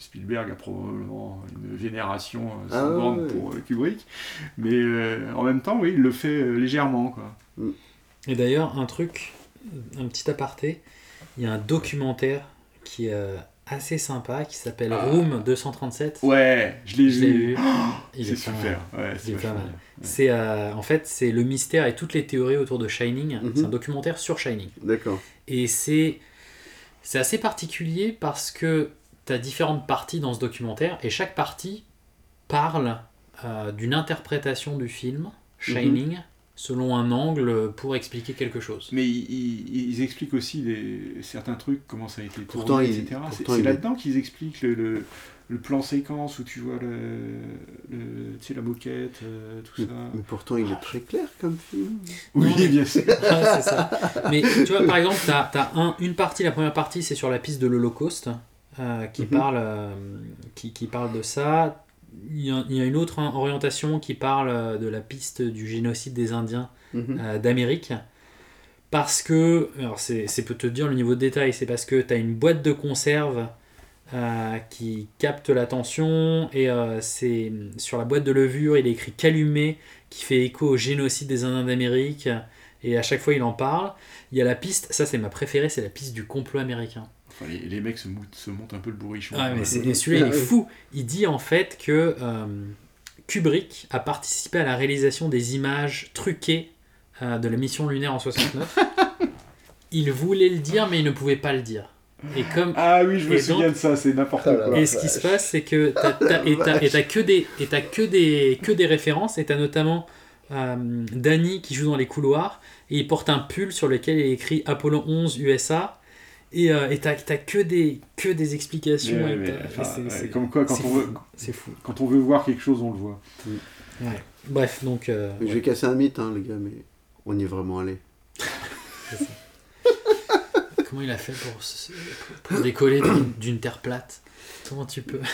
Spielberg a probablement une vénération euh, Ah sans ouais, borne ouais. pour euh, Kubrick, mais euh, en même temps, oui, il le fait euh, légèrement. Quoi. Et d'ailleurs, un truc, un petit aparté, il y a un documentaire qui est euh, assez sympa qui s'appelle Ah. Room 237. Ouais, je l'ai vu. vu. Oh, Il est super. Ouais, c'est est pas vachement mal. C'est euh, en fait c'est le mystère et toutes les théories autour de Shining. Mhm. C'est un documentaire sur Shining. D'accord. Et c'est c'est assez particulier parce que tu as différentes parties dans ce documentaire et chaque partie parle euh, d'une interprétation du film Shining selon un angle pour expliquer quelque chose. Mais ils, ils- expliquent aussi des, certains trucs, comment ça a été tourné, Pourtant, il- etc. C'est, pourtant, c'est il est- là-dedans qu'ils expliquent le, le, le plan séquence où tu vois le, le, tu sais, la moquette, euh, tout Mais, ça. mais pourtant, il est très clair comme film. Oui, Non, mais- bien sûr. Ça. Mais tu vois, par exemple, tu as, un, une partie, la première partie, c'est sur la piste de l'Holocauste, euh, qui, Mhm. parle, euh, qui, qui parle de ça. Il y, a, il y a une autre orientation qui parle euh, de la piste du génocide des Indiens Mhm. euh, d'Amérique. Parce que, alors c'est c'est peut te dire le niveau de détail, c'est parce que tu as une boîte de conserve euh, qui capte l'attention et euh, c'est sur la boîte de levure il est écrit Calumet qui fait écho au génocide des Indiens d'Amérique et à chaque fois il en parle. Il y a la piste, ça c'est ma préférée, c'est la piste du complot américain. Enfin, les, les mecs se, moutent- se montent un peu le bourrichon. Ah, mais celui-là, il est fou. Il dit en fait que euh, Kubrick a participé à la réalisation des images truquées euh, de la mission lunaire en 69. il voulait le dire, mais il ne pouvait pas le dire. Et comme, Ah oui, je me et souviens donc- de ça, c'est n'importe Ah quoi. et ce qui se passe, c'est que t'as, que des, et t'as que des, que des références, et t'as notamment euh, Danny qui joue dans les couloirs, et il porte un pull sur lequel il est écrit Apollo 11 USA, et euh, et t'as, t'as que des, que des explications. Ouais, enfin, c'est- comme quoi, quand on, fou. veut, C'est fou. quand on veut voir quelque chose, on le voit. Ouais. Bref, donc. euh, Je vais casser un mythe, hein, les gars, mais on y est vraiment allé. comment il a fait pour, se- pour décoller d'une, terre plate? Comment tu peux?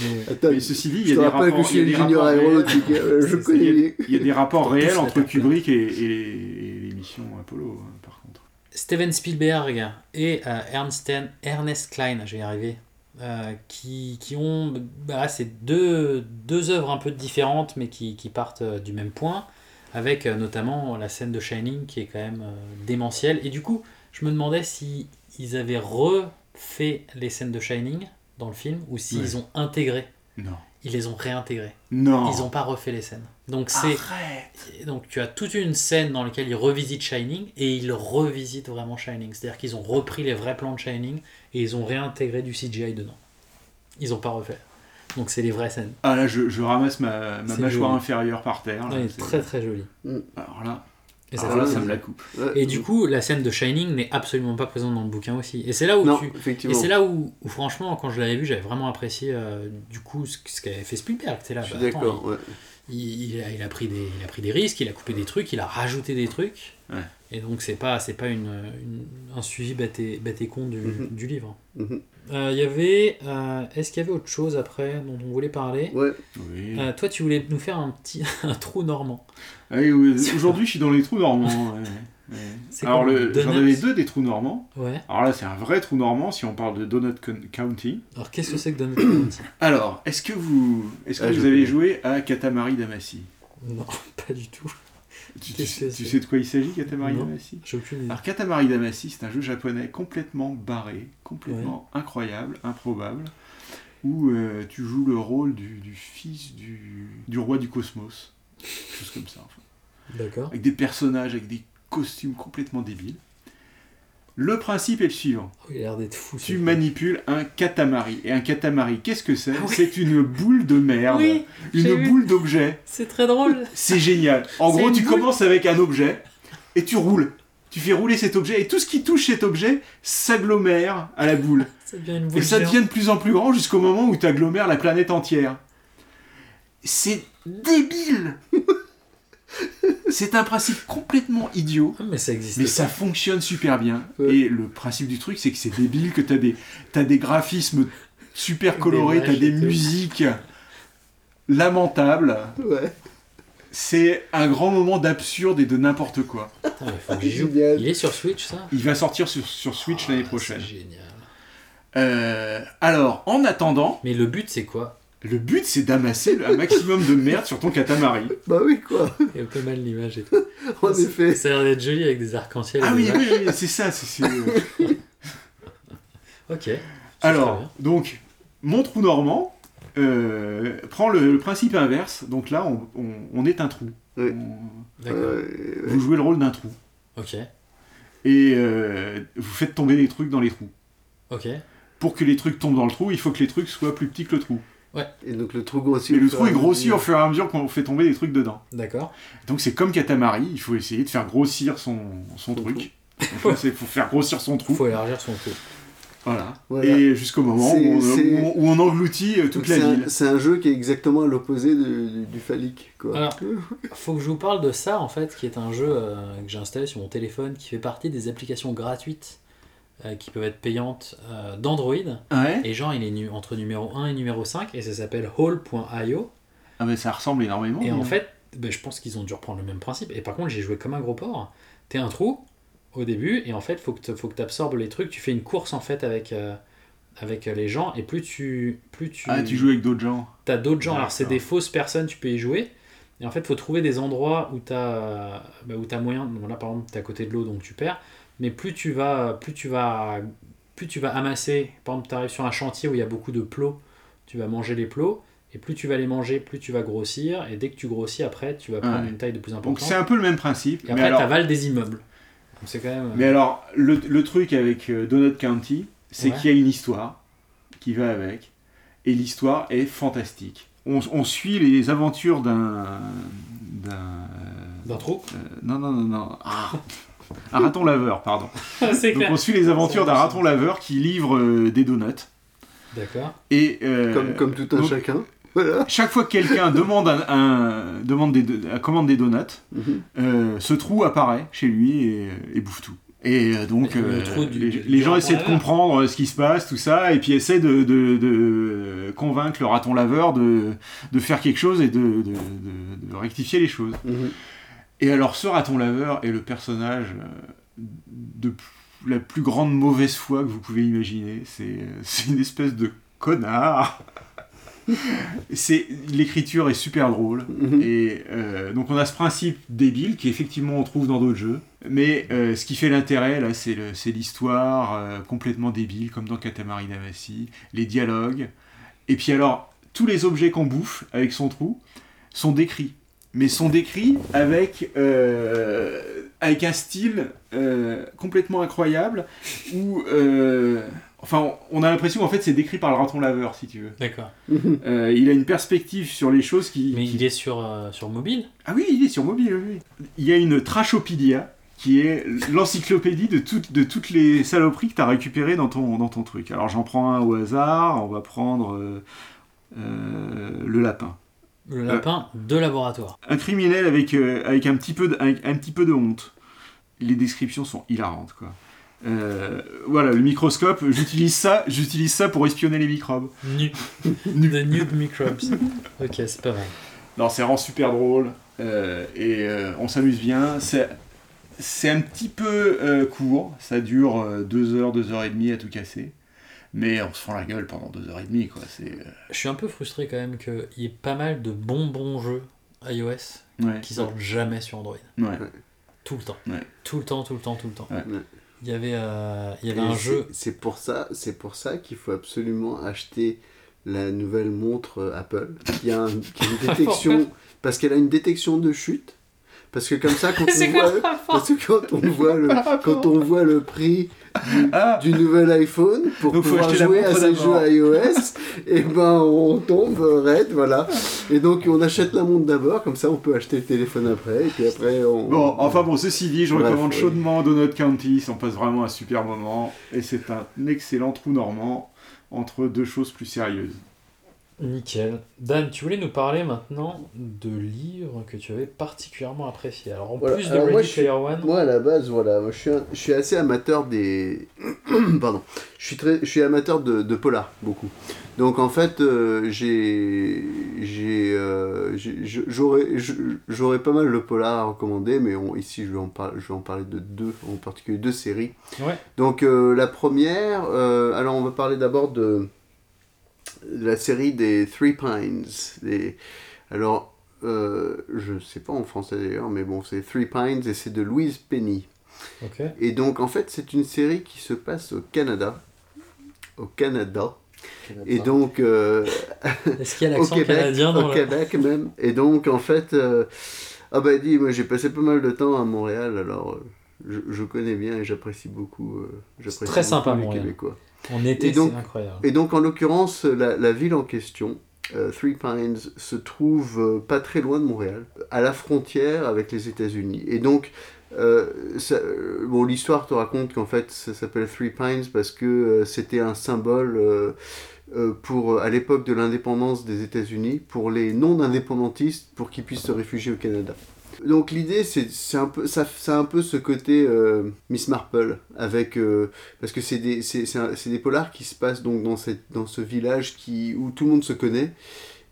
Mais- Attends, Mais ceci dit, il y a des rapports. que je il y a suis des ingénieur rapports aéronautique, réels. je C'est- connais il y a- les- Il y a des rapports Tous réels la entre Kubrick et, et les, et les missions Apollo, hein, par contre. Steven Spielberg et euh, Ernst, Ernest Klein, je vais y arriver, euh, qui, qui ont. Bah, c'est deux, deux œuvres un peu différentes, mais qui, qui partent euh, du même point, avec notamment la scène de Shining qui est quand même démentielle. Et du coup, je me demandais si ils avaient refait les scènes de Shining dans le film ou s'ils Ouais. ont intégré. Non. Ils les ont réintégrés. Non. Ils n'ont pas refait les scènes. Donc c'est donc tu as toute une scène dans laquelle ils revisitent Shining et ils revisitent vraiment Shining. C'est-à-dire qu'ils ont repris les vrais plans de Shining et ils ont réintégré du CGI dedans. Ils n'ont pas refait. Donc c'est les vraies scènes. Ah là, je, je ramasse ma, mâchoire joli. inférieure par terre. là, Ouais, c'est- très très joli. Alors là, Et ça là, ça me la coupe. Et du coup, la scène de Shining n'est absolument pas présente dans le bouquin aussi. Et c'est là où Non, tu... effectivement. Et c'est là où, où, franchement, quand je l'avais vu, j'avais vraiment apprécié euh, du coup ce, ce qu'avait fait Spielberg. Là, Je suis bah, d'accord, ouais. Il, il a, il a pris des, il a pris des risques, il a coupé des trucs, il a rajouté des trucs. Ouais. Et donc c'est pas, c'est pas une, une- un suivi bête et, bête et con du, Mhm. du livre. Mhm. Euh, Il y avait, euh, est-ce qu'il y avait autre chose après dont on voulait parler? Ouais. Oui. Euh, Toi, tu voulais nous faire un petit un trou normand. Ah oui, oui, Aujourd'hui, je suis dans les trous normands. ouais, Alors, j'en avais deux des trous normands. Ouais. Alors là, c'est un vrai trou normand si on parle de Donut County. Alors qu'est-ce que c'est que Donut County Alors, est-ce que vous, est-ce que Ah, vous avez joué à Katamari Damacy? Non, pas du tout. tu, sais, tu de quoi il s'agit, Katamari Non. Damacy? J'ai aucune idée. Alors, Katamari Damacy, c'est un jeu japonais complètement barré, complètement incroyable, improbable, où euh, tu joues le rôle du, du fils du, du roi du cosmos. Quelque chose comme ça, enfin. D'accord. Avec des personnages, avec des costumes complètement débiles. Le principe est le suivant. Oh, il a l'air d'être fou. Tu manipules un katamari. Et un katamari, qu'est-ce que c'est C'est une boule de merde. Oui, une boule d'objet. C'est très drôle. C'est génial. En gros, tu boule. commences avec un objet et tu roules. Tu fais rouler cet objet et tout ce qui touche cet objet s'agglomère à la boule. Ça devient une Et boule ça géante. devient de plus en plus grand jusqu'au moment où tu agglomères la planète entière. C'est débile C'est un principe complètement idiot. Ah, mais ça existe. Mais ça fonctionne super bien. Et le principe du truc, c'est que c'est débile, que t'as des, graphismes super colorés, t'as des musiques lamentables. Ouais. C'est un grand moment d'absurde et de n'importe quoi. Il faut que j'y joue. Génial. Il est sur Switch, ça? Il va sortir sur, sur Switch l'année Ah, prochaine. C'est génial. Euh, alors, en attendant, Mais le but, c'est quoi? Le but c'est d'amasser un maximum de merde sur ton katamari. Bah oui, quoi. Il y a pas mal l'image et tout. En effet. Ça a l'air d'être joli avec des arcs-en-ciel. et Ah oui, oui, oui, c'est ça. c'est- c'est- Ok. Alors, donc, mon trou normand euh, prend le, le principe inverse. Donc là, on, on- on est un trou. Oui. On- D'accord. Euh, vous jouez le rôle d'un trou. Ok. Et euh, vous faites tomber des trucs dans les trous. Ok. Pour que les trucs tombent dans le trou, il faut que les trucs soient plus petits que le trou. Et donc le trou grossit. Et au le fur trou et est à grossi mesure. au fur et à mesure qu'on fait tomber des trucs dedans. D'accord. Donc c'est comme Katamari, il faut essayer de faire grossir son, son truc. C'est faut faire grossir son trou. Il faut élargir son trou. Voilà. Voilà. Et jusqu'au moment où on, c'est- où on- où on engloutit euh, toute Donc la ville. C'est un jeu qui est exactement à l'opposé du, du- du phallique, quoi. Alors, faut que je vous parle de ça, en fait, qui est un jeu euh, que j'ai installé sur mon téléphone, qui fait partie des applications gratuites euh, qui peuvent être payantes euh, d'Android. Ouais. Et genre, il est nu- entre numéro 1 et numéro 5, et ça s'appelle Hall.io. Ah mais ça ressemble énormément. Et en fait, ben, je pense qu'ils ont dû reprendre le même principe. Et par contre, j'ai joué comme un gros porc. T'es un trou au début, et en fait, faut que faut que tu absorbes les trucs. Tu fais une course en fait avec. euh, avec les gens, et plus tu. Plus tu Ah, tu joues avec d'autres gens. T'as d'autres gens, alors c'est des fausses personnes, tu peux y jouer. Et en fait, il faut trouver des endroits où t'as bah, où as moyen. Bon, là, par exemple, t'es à côté de l'eau, donc tu perds. Mais plus tu vas, plus tu vas, plus tu vas amasser. Par exemple, tu arrives sur un chantier où il y a beaucoup de plots, tu vas manger les plots. Et plus tu vas les manger, plus tu vas grossir. Et dès que tu grossis, après, tu vas prendre Ouais. une taille de plus Donc importante. c'est un peu le même principe. Et après, alors- t'avales des immeubles. Donc quand même. Mais alors, le, le truc avec euh, Donut County, c'est Ouais. qu'il y a une histoire qui va avec, et l'histoire est fantastique. On, on suit les aventures d'un. d'un. D'un trou euh, Non, non, non, non. Ah, un raton laveur, pardon. Donc clair. on suit les aventures d'un raton laveur qui livre euh, des donuts. D'accord. Et, euh, Comme, comme tout un donc, chacun. Voilà. Chaque fois que quelqu'un demande, un, un- demande des, do- commande des donuts, Mhm. euh, ce trou apparaît chez lui et, et bouffe tout. Et euh, donc, Le euh, trou du- les, du- les du gens essaient de comprendre euh, ce qui se passe, tout ça, et puis essaient de, de- de convaincre le raton laveur de, de faire quelque chose et de, de- de- de rectifier les choses. Mhm. Et alors, ce raton laveur est le personnage euh, de la plus grande mauvaise foi que vous pouvez imaginer. C'est euh, une espèce de connard. C'est l'écriture est super drôle Mhm. et euh, donc on a ce principe débile qui effectivement on trouve dans d'autres jeux, mais euh, ce qui fait l'intérêt là c'est l'histoire euh, complètement débile comme dans Katamari Damacy, les dialogues et puis alors tous les objets qu'on bouffe avec son trou sont décrits, mais sont décrits avec euh, avec un style euh, complètement incroyable où euh, enfin on a l'impression qu'en fait c'est décrit par le raton laveur si tu veux. D'accord. Euh, il a une perspective sur les choses qui. Mais qui- il est sur, euh, sur mobile? Ah oui, il est sur mobile, oui. Il y a une Trashopédia qui est l'encyclopédie de, toutes de toutes les saloperies que tu as récupérées dans ton, dans ton truc. Alors j'en prends un au hasard, on va prendre euh, euh, le lapin. Le lapin de laboratoire. Un criminel avec, euh, avec, un, petit peu de, avec un petit peu de honte. Les descriptions sont hilarantes, quoi. Euh, voilà, le microscope, j'utilise ça, j'utilise ça pour espionner les microbes. Nu. The nude microbes. ok, c'est pas mal. Non, c'est vraiment super drôle euh, et euh, on s'amuse bien. C'est c'est un petit peu euh, court, ça dure euh, deux heures, deux heures et demie à tout casser, mais on se fend la gueule pendant deux heures et demie, quoi. C'est euh, Je suis un peu frustré quand même qu'il y ait pas mal de bons bons jeux iOS Ouais. qui sortent jamais sur Android. Ouais. Tout le temps. Ouais. Tout le temps, tout le temps, tout le temps. Ouais. Il y avait, euh, il y avait Et un c'est- jeu. C'est pour ça, c'est pour ça qu'il faut absolument acheter la nouvelle montre euh, Apple qui a, un- qui a une détection parce qu'elle a une détection de chute. Parce que comme ça, quand C'est on quoi voit, le rapport parce que quand on voit le, quand on voit le prix du, Ah. du nouvel iPhone pour Donc, pouvoir jouer à ces jeux iOS, et ben on tombe raide, voilà. Et donc on achète la montre d'abord, comme ça on peut acheter le téléphone après, et puis après on. Bon, enfin bon, ceci dit, je Bref, recommande chaudement Donut County, on passe vraiment un super moment, et c'est un excellent trou normand entre deux choses plus sérieuses. Nickel. Dan, tu voulais nous parler maintenant de livres que tu avais particulièrement appréciés. Alors en Voilà. plus de Ready moi, je suis- Player One, Moi, à la base, voilà, moi, je, suis un- je suis assez amateur des. Pardon. Je suis, très, je suis amateur de, de polar, beaucoup. Donc, en fait, euh, j'ai. j'ai, euh, J'aurais pas mal de polar à recommander, mais on- ici, je vais, en par- je vais en parler de deux, en particulier deux séries. Ouais. Donc, euh, la première, alors, on va parler d'abord de, de la série des Three Pines. Des, alors, euh, je sais pas en français d'ailleurs, mais bon, c'est Three Pines et c'est de Louise Penny. Et donc, en fait, c'est une série qui se passe au Canada. Au Canada. Et donc, euh, Est-ce qu'il y a l'accent canadien dans au le- Québec même. Et donc, en fait, euh, ah bah dis, moi j'ai passé pas mal de temps à Montréal, alors je, je connais bien et j'apprécie beaucoup. euh, j'apprécie très beaucoup sympa, les Montréal. Québécois. En été, c'est incroyable. Et donc, en l'occurrence, la, la ville en question, euh, Three Pines, se trouve euh, pas très loin de Montréal, à la frontière avec les États-Unis. Et donc, euh, ça- bon, l'histoire te raconte qu'en fait, ça s'appelle Three Pines parce que c'était un symbole euh, pour, à l'époque de l'indépendance des États-Unis, pour les non-indépendantistes, pour qu'ils puissent se réfugier au Canada. Donc l'idée, c'est un peu, ça, a un peu ce côté euh, Miss Marple, avec euh, parce que c'est des, des polars qui se passent donc dans, cette, dans ce village qui, où tout le monde se connaît,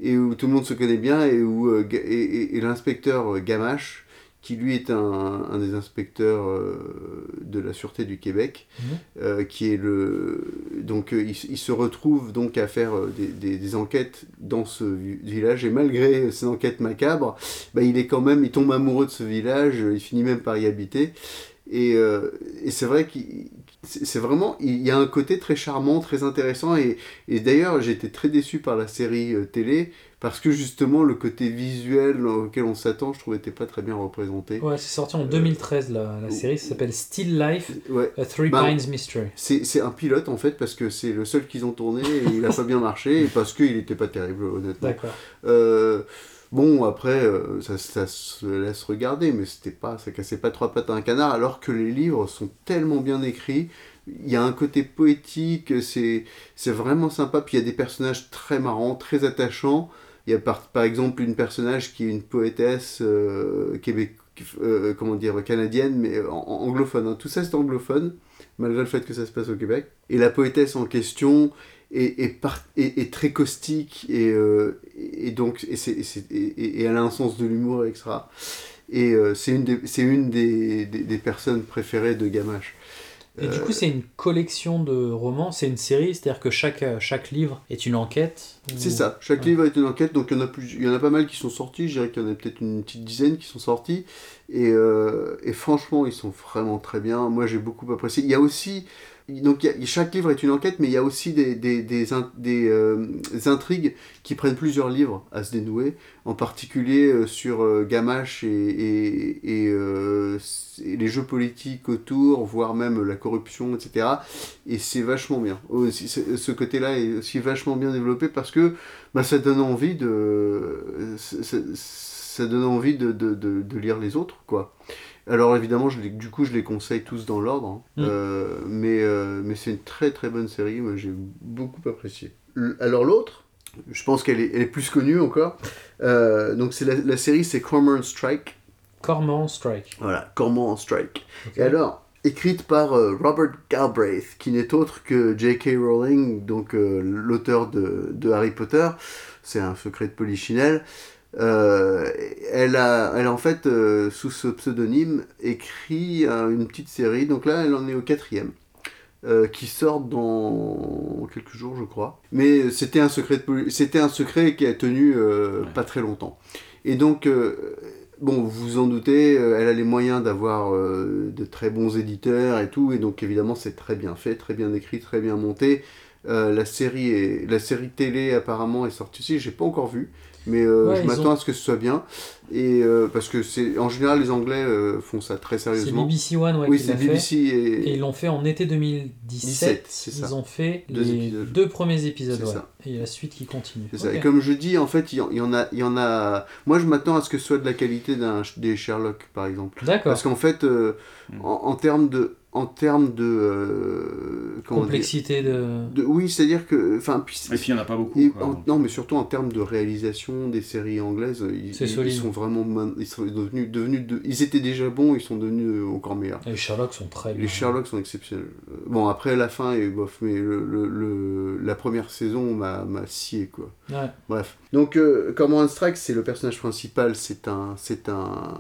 et où tout le monde se connaît bien, et où euh, et, l'inspecteur Gamache, qui lui est un, un des inspecteurs euh, de la Sûreté du Québec, Mhm. euh, qui est le donc euh, il, il se retrouve donc à faire des, des- des enquêtes dans ce vi- village et malgré ces enquêtes macabres, bah, il est quand même, il tombe amoureux de ce village, il finit même par y habiter. Et, et c'est vrai qu'il c'est vraiment, il y a un côté très charmant, très intéressant. Et, et d'ailleurs, été très déçu par la série télé parce que justement, le côté visuel auquel on s'attend, je trouvais, n'était pas très bien représenté. Ouais, c'est sorti en 2013 la, la série, ça s'appelle Still Life, Ouais. A Three Bah, Pines Mystery. C'est un pilote en fait parce que c'est le seul qu'ils ont tourné et il a pas bien marché et parce qu'il n'était pas terrible honnêtement. D'accord. Euh, bon après euh, ça, ça se laisse regarder mais c'était pas ça cassait pas trois pattes à un canard alors que les livres sont tellement bien écrits. Il y a un côté poétique, c'est c'est vraiment sympa. Puis il y a des personnages très marrants, très attachants. Il y a par, par exemple une personnage qui est une poétesse euh, euh, comment dire, canadienne, mais anglophone. hein. Tout ça c'est anglophone, malgré le fait que ça se passe au Québec. Et la poétesse en question est, est, très caustique et, euh, et donc et, et elle a un sens de l'humour extra. Et euh, c'est une, des, une des, des personnes préférées de Gamache. Et du coup, c'est une collection de romans, c'est une série, c'est-à-dire que chaque, chaque livre est une enquête. ou- C'est ça, chaque Ouais. livre est une enquête, donc il y, en a plus, il y en a pas mal qui sont sortis, je dirais qu'il y en a peut-être une petite dizaine qui sont sortis, et, euh, et franchement ils sont vraiment très bien, moi j'ai beaucoup apprécié. Il y a aussi, donc chaque livre est une enquête, mais il y a aussi des, des, des, in- des, euh, intrigues qui prennent plusieurs livres à se dénouer, en particulier euh, sur euh, Gamache et, les jeux politiques autour, voire même la corruption, etc. Et c'est vachement bien. Ce côté-là est aussi vachement bien développé parce que bah, ça donne envie de ça, donne envie de, de, de lire les autres quoi alors évidemment je les- du coup je les conseille tous dans l'ordre hein. Mm. Euh, mais, euh, mais c'est une très très bonne série moi j'ai beaucoup apprécié L- alors l'autre je pense qu'elle est, elle est plus connue encore Euh, donc c'est la, la série c'est Cormoran Strike Cormoran Strike. voilà, Cormoran Strike. Et alors, écrite par Robert Galbraith, qui n'est autre que J.K. Rowling, donc l'auteur de, de Harry Potter. C'est un secret de Polichinelle. Euh, elle, a, elle a en fait, euh, sous ce pseudonyme, écrit euh, une petite série. Donc là, elle en est au quatrième. qui sort dans quelques jours, je crois. Mais c'était un secret, c'était un secret qui a tenu pas très longtemps. Et donc, bon, vous vous en doutez, elle a les moyens d'avoir de très bons éditeurs et tout, et donc évidemment c'est très bien fait, très bien écrit, très bien monté. La série est, la série télé apparemment est sortie aussi, j'ai pas encore vu, mais euh, Ouais, je m'attends ont- à ce que ce soit bien. Et euh, parce que c'est en général les Anglais euh, font ça très C'est sérieusement. BBC One ouais, oui, c'est. BBC et, Et ils l'ont fait en été 2017. 17, c'est ça. Ils ont fait Deux les épisodes. deux premiers épisodes. C'est ouais. ça. Et la suite qui continue. C'est ça. Et comme je dis, en fait, il y, en- il y en a, il y en a. Moi, je m'attends à ce que ce soit de la qualité d'un des Sherlock, par exemple. D'accord. Parce qu'en fait, euh, en, en termes de, en termes de, euh, dire Complexité de. de- oui, c'est-à-dire que, enfin, puis- Et puis il n'y en a pas beaucoup. et quoi. en- non, mais surtout en termes de réalisation des séries anglaises, ils, C'est ils- solide. ils sont vraiment, ils sont devenus, devenus de- ils étaient déjà bons, ils sont devenus euh, encore meilleurs. Les Sherlock sont très bien. Les Sherlock sont exceptionnels. Euh, Bon, après la fin est bof, mais le, le- le- la première saison m'a m'a scié, quoi. Ouais. Bref. Donc, euh, Cormoran Strike, c'est le personnage principal. C'est un, c'est un,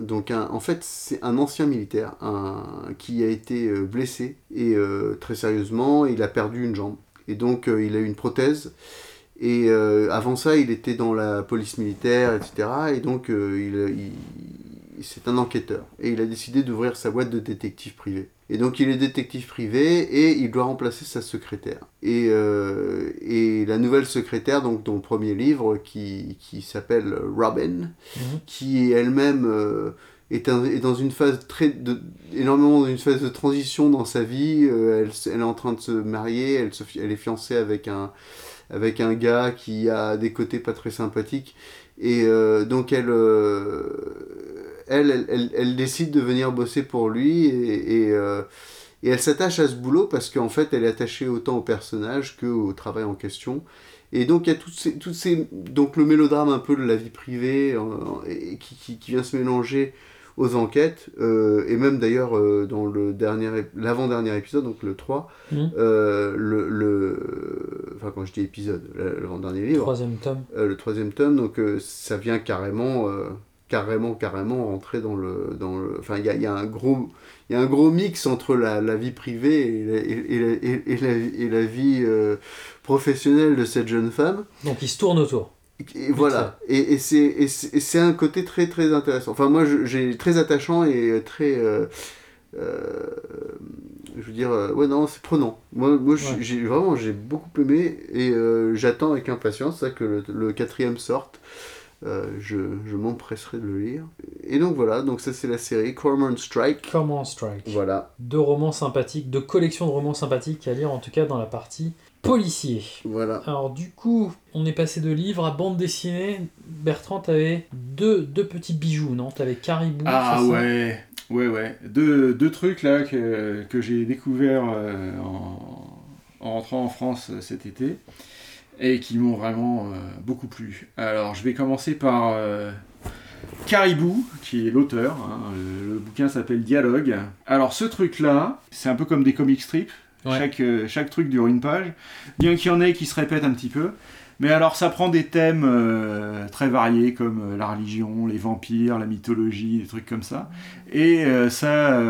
donc un, en fait, c'est un ancien militaire, un, qui a été euh, blessé et euh, très sérieusement, il a perdu une jambe et donc euh, il a eu une prothèse. Et avant ça, il était dans la police militaire, etc. Et donc, il, il- c'est un enquêteur. Et il a décidé d'ouvrir sa boîte de détective privé. Et donc, il est détective privé et il doit remplacer sa secrétaire. Et, euh, et la nouvelle secrétaire, donc dans le premier livre, qui, qui s'appelle Robin, Mhm. qui elle-même euh, est, un- est dans une phase très de, énormément dans une phase de transition dans sa vie. Euh, elle, elle est en train de se marier, elle, se, elle est fiancée avec un, avec un gars qui a des côtés pas très sympathiques. Et donc elle, elle, elle, elle- elle décide de venir bosser pour lui et, et, euh, et elle s'attache à ce boulot parce qu'en fait elle est attachée autant au personnage qu'au travail en question. Et donc il y a toutes ces, toutes ces, donc le mélodrame un peu de la vie privée euh, et qui, qui, qui vient se mélanger aux enquêtes euh, et même d'ailleurs euh, dans le dernier ép- l'avant-dernier épisode donc le 3 Mhm. euh, le, le enfin quand je dis épisode l'avant-dernier livre Troisième tome. le troisième tome, donc ça vient carrément, carrément, carrément rentrer dans le. Dans le enfin, il y a, il y a un gros. Y a un gros mix entre la, la vie privée et la, et, et la- et- et la, et la vie euh, professionnelle de cette jeune femme. Donc il se tourne autour. Et voilà, et, et c'est un côté très très intéressant. Enfin moi j'ai très attachant et très, euh, euh, je veux dire, ouais non c'est prenant. Moi, moi Ouais. j'ai vraiment j'ai beaucoup aimé et j'attends avec impatience ça que le, le quatrième sorte. Euh, je je m'empresserai de le lire. Et donc voilà, donc ça c'est la série Cormorant Strike. Cormorant Strike. Voilà. Deux romans sympathiques, deux collections de romans sympathiques à lire en tout cas dans la partie policier. Voilà. Alors du coup, on est passé de livres à bande dessinée. Bertrand, t'avais deux, deux petits bijoux, non? T'avais Caribou. Ah ouais, ouais, ouais. Deux, deux trucs là que, que j'ai découvert euh, en, en rentrant en France euh, cet été et qui m'ont vraiment euh, beaucoup plu. Alors je vais commencer par euh, Caribou, qui est l'auteur. hein. Le, le bouquin s'appelle Dialogue. Alors ce truc-là, c'est un peu comme des comic strips. Ouais. Chaque, euh, chaque truc dure une page. Bien qu'il y en ait qui se répètent un petit peu. Mais alors ça prend des thèmes euh, très variés comme euh, la religion, les vampires, la mythologie, des trucs comme ça. Et euh, ça,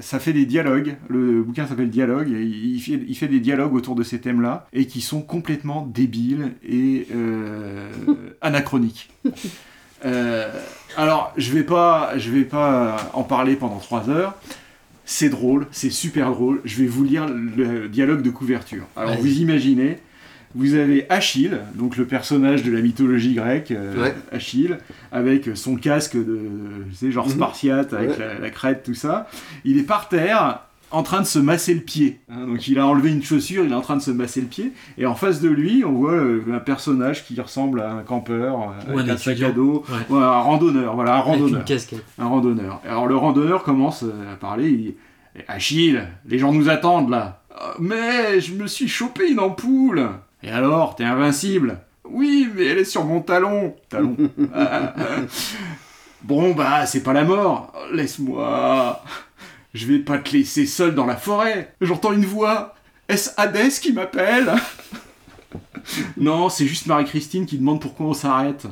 ça fait des dialogues. Le bouquin s'appelle Dialogue. Et il, fait, il fait des dialogues autour de ces thèmes-là et qui sont complètement débiles et anachroniques. Alors, je vais pas, je vais pas en parler pendant trois heures. C'est drôle, c'est super drôle. Je vais vous lire le dialogue de couverture. Alors, vous imaginez, vous avez Achille, donc le personnage de la mythologie grecque, euh, Ouais. Achille, avec son casque de, tu sais, genre Mhm. spartiate, avec Ouais. la, la crête, tout ça. Il est par terre, en train de se masser le pied. hein. donc il a enlevé une chaussure, il est en train de se masser le pied. Et en face de lui, on voit euh, un personnage qui ressemble à un campeur, euh, Ou avec un un sac étudiant. à dos, Ouais. Ouais, un randonneur, voilà, un Avec randonneur. Un randonneur. Alors le randonneur commence à parler, il dit Achille, les gens nous attendent là. Mais je me suis chopé une ampoule. Et alors, t'es invincible Oui, mais elle est sur mon talon. Talon. Bon, bah, c'est pas la mort. Laisse-moi. Je vais pas te laisser seul dans la forêt. J'entends une voix. Est-ce Hadès qui m'appelle? Non, c'est juste Marie-Christine qui demande pourquoi on s'arrête.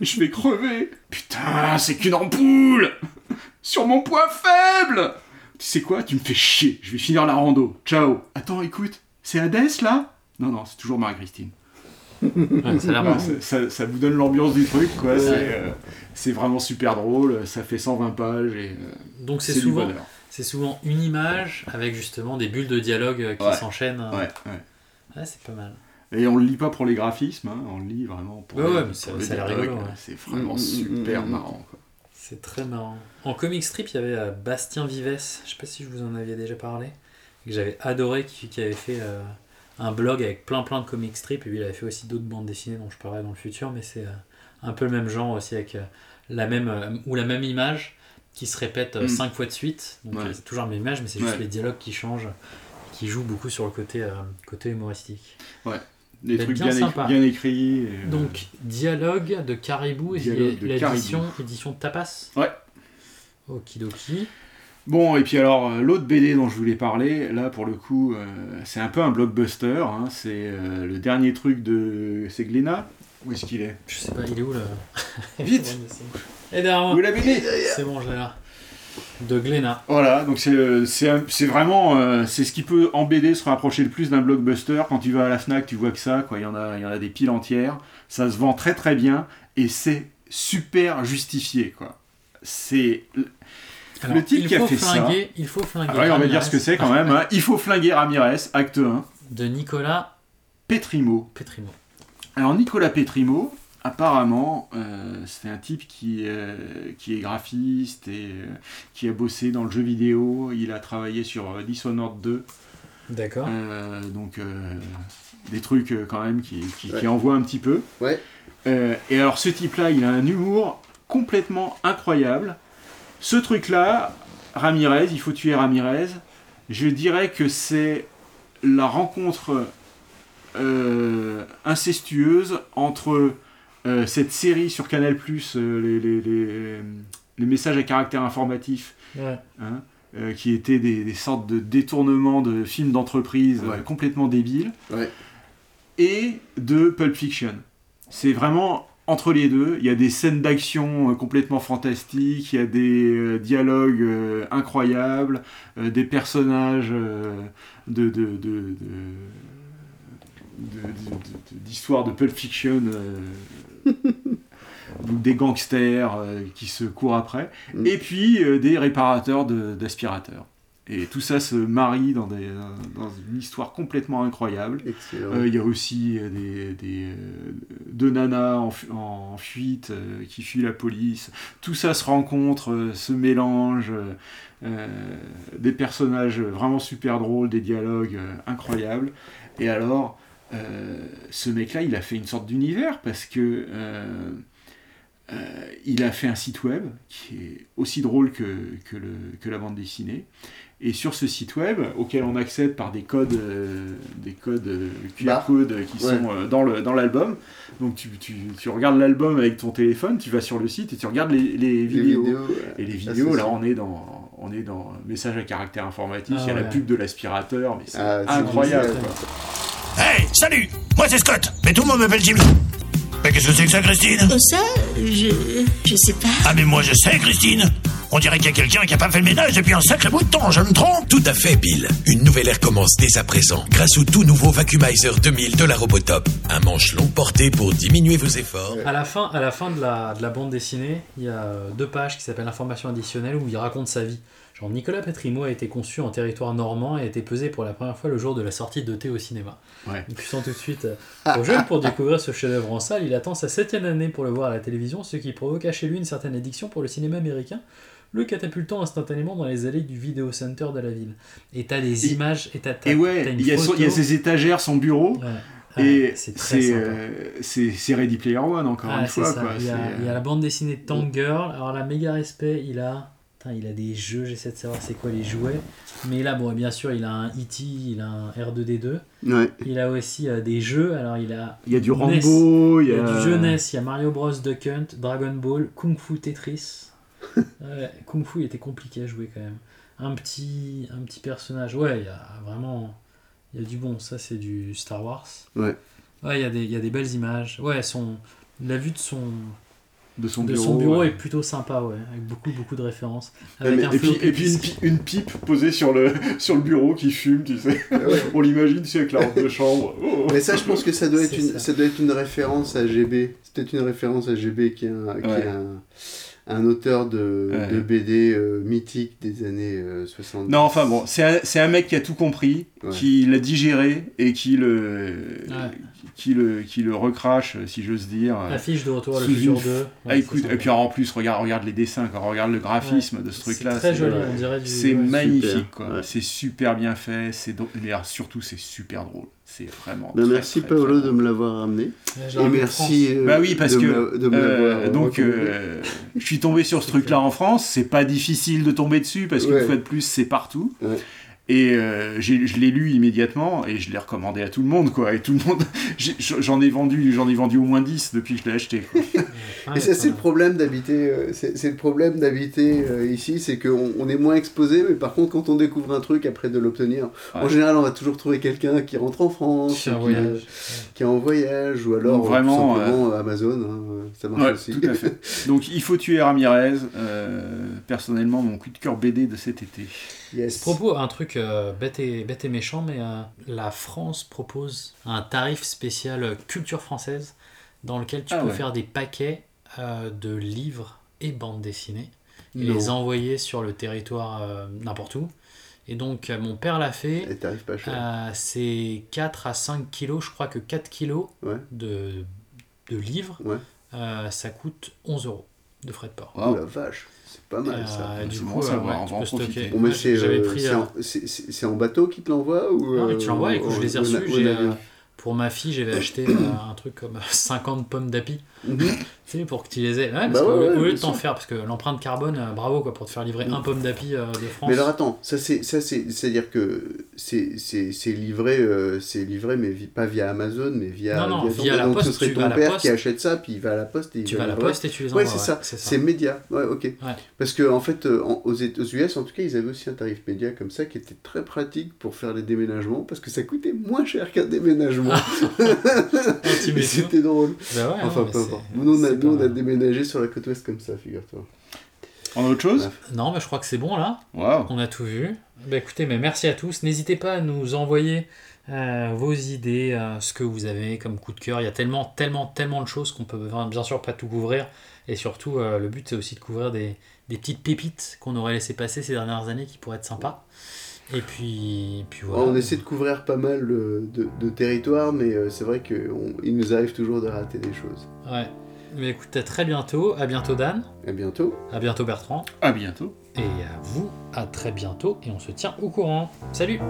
Je vais crever. Putain, c'est qu'une ampoule Sur mon poids faible Tu sais quoi? Tu me fais chier. Je vais finir la rando. Ciao. Attends, écoute. C'est Hadès, là? Non, non, c'est toujours Marie-Christine. Ouais, ça vous donne l'ambiance du truc, quoi. Ouais. C'est, euh, c'est vraiment super drôle. Ça fait 120 pages et... euh, Donc c'est souvent, bonheur. c'est souvent une image avec justement des bulles de dialogue euh, qui Ouais. s'enchaînent. euh. Ouais, ouais. Ouais, c'est pas mal. Et on le lit pas pour les graphismes, hein, on le lit vraiment pour, Ouais, le- ouais, mais pour ça- le ça a l'air dialogue. rigolo, ouais. C'est vraiment Mm, mm, super mm, mm. marrant. Quoi. C'est très marrant. En comic strip, il y avait Bastien Vives, je sais pas si je vous en aviez déjà parlé, que j'avais adoré, qui, qui avait fait euh, un blog avec plein plein de comic strips, et puis il avait fait aussi d'autres bandes dessinées dont je parlerai dans le futur, mais c'est euh, un peu le même genre aussi, avec euh, la même, euh, ou la même image qui se répète Mm. cinq fois de suite. Donc Ouais. c'est toujours la même image, mais c'est juste Ouais. les dialogues qui changent, qui jouent beaucoup sur le côté, euh, côté humoristique. Ouais. Des trucs bien écrits. et, Donc, Dialogue de Caribou, et l'édition édition Tapas Ouais. Okidoki. Bon, et puis alors, euh, l'autre BD dont je voulais parler, là pour le coup, euh, c'est un peu un blockbuster. hein, c'est euh, le dernier truc de. C'est Glénat? Où est-ce qu'il est? Je sais pas, il est où là? Vite Et derrière moi Où est la BD C'est bon, je l'ai là. De Glénat. Voilà, donc c'est vraiment euh, c'est ce qui peut en BD se rapprocher le plus d'un blockbuster. Quand tu vas à la Fnac, tu vois que ça, quoi. Il y en a, il y en a des piles entières. Ça se vend très très bien et c'est super justifié, quoi. C'est Alors, le type il qui a faut fait ça. flinguer, Il faut flinguer. Ah ouais, on va dire ce que c'est quand même. hein. Il faut flinguer Ramirez, acte 1. De Nicolas Petrimo. Petrimo. Alors Nicolas Petrimo, apparemment, euh, c'est un type qui, euh, qui est graphiste et euh, qui a bossé dans le jeu vidéo. Il a travaillé sur euh, Dishonored 2. D'accord. Euh, donc euh, des trucs euh, quand même qui, qui, qui envoient un petit peu. Ouais. Euh, et alors ce type-là, il a un humour complètement incroyable. Ce truc-là, Ramirez, il faut tuer Ramirez. Je dirais que c'est la rencontre euh, incestueuse entre euh, cette série sur Canal+, euh, les, les, les- les messages à caractère informatif, Ouais. hein, euh, qui étaient des, des sortes de détournements de films d'entreprise euh, Ouais. complètement débiles, Ouais. et de Pulp Fiction. C'est vraiment entre les deux, il y a des scènes d'action euh, complètement fantastiques, il y a des euh, dialogues euh, incroyables, des personnages de, de, de, de- Pulp Fiction, euh, ou des gangsters euh, qui se courent après, et puis euh, des réparateurs d'aspirateurs. Et tout ça se marie dans, des, dans une histoire complètement incroyable. Euh, Il y a aussi euh, des, des, euh, deux nanas en, en fuite euh, qui fuient la police. Tout ça se rencontre, euh, se mélange. des personnages vraiment super drôles, des dialogues incroyables. Et alors, ce mec-là, il a fait une sorte d'univers parce que euh, il a fait un site web qui est aussi drôle que, que, le, que la bande dessinée. Et sur ce site web, auquel on accède par des codes, euh, des codes euh, QR Bah, codes qui ouais. sont euh, dans le dans l'album. Donc tu, tu, tu regardes l'album avec ton téléphone, tu vas sur le site et tu regardes les, les vidéos. Et les Ça, vidéos, là, on est dans on est dans message à caractère informatique. Ah Il y a la pub de l'aspirateur, mais c'est Ah, incroyable. quoi. Hey, salut Moi c'est Scott, mais tout le monde m'appelle Jimmy. Mais qu'est-ce que c'est que ça, Christine? Ça, je. je sais pas. Ah, mais moi je sais, Christine On dirait qu'il y a quelqu'un qui a pas fait le ménage depuis un sacré bout de temps, je me trompe Tout à fait, Bill. Une nouvelle ère commence dès à présent grâce au tout nouveau Vacuumizer 2000 de la Robotop. Un manche long porté pour diminuer vos efforts. À la fin, à la fin de, la, de la bande dessinée, il y a euh, deux pages qui s'appellent Information additionnelle où il raconte sa vie. Genre, Nicolas Petrimo a été conçu en territoire normand et a été pesé pour la première fois le jour de la sortie de Thé au cinéma. Ouais. Donc, tu sens tout de suite, euh, trop jeune pour découvrir ce chef-d'œuvre en salle, il attend sa septième année pour le voir à la télévision, ce qui provoqua chez lui une certaine addiction pour le cinéma américain, le catapultant instantanément dans les allées du vidéo center de la ville. Et t'as des Et- images, et t'as, t'as- Et ouais, il y, a ses étagères, son bureau. Ouais, et c'est très c'est euh, c'est c'est Ready Player One, encore Ah, une fois. Quoi. Il, y a, C'est, il y a euh, la bande dessinée Tank Girl. Alors, la méga respect, il a. Putain, il a des jeux, j'essaie de savoir c'est quoi les jouets. Mais là, bon, bien sûr, il a un E.T., il a un R2D2. Ouais. Il a aussi euh, des jeux. Alors, il a. Il y a du NES, Rambo, il y a- du jeu NES, il y a Mario Bros. Duck Hunt, Dragon Ball, Kung Fu Tetris. Ouais, Kung Fu était compliqué à jouer quand même. Un petit, un petit personnage. Ouais, il y a vraiment. Il y a du bon. Ça, c'est du Star Wars. Ouais. Ouais, il y, a des, il y a des belles images. Ouais, son, la vue de son, de son de bureau. son bureau ouais. est plutôt sympa, ouais, avec beaucoup, beaucoup de références. Ouais, Avec mais- un et, puis, et puis une, disk. pi- une pipe posée sur le, sur le bureau qui fume, tu sais. On l'imagine, tu sais, avec la robe de chambre. Oh. Mais ça, je pense que ça doit, être C'est une, ça. ça. doit être une référence à GB. C'est peut-être une référence à GB qui est un, qui Ouais. est un, un auteur de, Ouais. de BD euh, mythique des années euh, 70. Non, enfin bon, c'est un, c'est un mec qui a tout compris, Ouais. qui l'a digéré et qui le, Ouais. qui le, qui le recrache, si j'ose dire. Affiche de Retour à le futur une- 2. Ouais, Ah, c'est écoute, et puis en plus, regarde, regarde les dessins, quand regarde le graphisme Ouais. de ce C'est truc-là. très joli, on dirait du- C'est ouais, magnifique, super, quoi. ouais. C'est super bien fait, c'est surtout, c'est super drôle. C'est vraiment. Ben, très, merci très, Paolo très de me l'avoir j'ai Et merci euh, Bah oui, parce de que me- de me euh, l'avoir donc euh, je suis tombé sur ce truc-là en France. C'est pas difficile de tomber dessus parce qu'une Ouais. fois de plus, c'est partout. Ouais. Et euh, je l'ai lu immédiatement et je l'ai recommandé à tout le monde, quoi. Et tout le monde, j'en ai vendu, j'en ai vendu au moins 10 depuis que je l'ai acheté. Quoi. Et ça, c'est le problème d'habiter. euh, c'est le problème d'habiter euh, ici, c'est qu'on on est moins exposé, mais par contre, quand on découvre un truc après de l'obtenir, en général, on va toujours trouver quelqu'un qui rentre en France, Qui est en qui, voyage. qui est en voyage, ou alors Donc, vraiment, tout simplement Amazon, hein, ça marche Ouais, aussi. tout à fait. Donc il faut tuer Ramirez. euh, personnellement, mon coup de cœur BD de cet été. Yes. Propos, un truc euh, bête, et, bête et méchant, mais euh, la France propose un tarif spécial culture française dans lequel tu Ah peux ouais. faire des paquets euh, de livres et bandes dessinées et les envoyer sur le territoire n'importe où. Et donc, mon père l'a fait. Et t'arrives pas cher. C'est 4 à 5 kilos, je crois que 4 kilos Ouais. de, de livres, Ouais. ça coûte 11 euros de frais de port. Oh la vache, pas mal Euh, ça. du coup, euh, savoir, ouais, on va en peux stocker. profiter. Bon, mais c'est j'avais euh, pris, c'est euh, en, en bateau qui te l'envoie ou Non, mais euh, tu l'envoies et quand je les ai reçus, euh, pour ma fille, j'avais acheté euh, un truc comme 50 pommes d'api. Mhm. Tu sais, pour que tu les aies. Ouais, parce Bah que ouais, au- ouais, au lieu de t'en faire, parce que l'empreinte carbone, euh, bravo quoi, pour te faire livrer un pomme d'api euh, de France. Mais alors attends, ça c'est ça c'est c'est à dire que c'est c'est c'est livré euh, c'est livré mais vi- pas via Amazon mais via Non, non, ton- via la donc poste, ce serait tu ton père poste. qui achète ça puis il va à la poste et il Tu va vas à la poste et tu les Ouais, envoies, c'est ouais, ça. c'est ça. C'est média. Ouais, OK. Parce que en fait euh, en- aux, US en tout cas, ils avaient aussi un tarif média comme ça qui était très pratique pour faire les déménagements parce que ça coûtait moins cher qu'un déménagement. tu Et C'était drôle. Bah ouais, enfin, non, mais peu Nous, on a, c'est nous, on pas- a déménagé sur la côte ouest comme ça, figure-toi. En autre chose Non, mais je crois que c'est bon là. On a tout vu. Bah, écoutez, mais merci à tous. N'hésitez pas à nous envoyer euh, vos idées, euh, ce que vous avez comme coup de cœur. Il y a tellement, tellement, tellement de choses qu'on peut bien sûr pas tout couvrir. Et surtout, euh, le but c'est aussi de couvrir des, des petites pépites qu'on aurait laissé passer ces dernières années qui pourraient être sympas. Et puis, puis voilà. On essaie de couvrir pas mal de, de territoires, mais euh, c'est vrai qu'il nous arrive toujours de rater des choses. Ouais. Mais écoute, à très bientôt. À bientôt Dan. À bientôt. À bientôt Bertrand. À bientôt. Et à vous, à très bientôt. Et on se tient au courant. Salut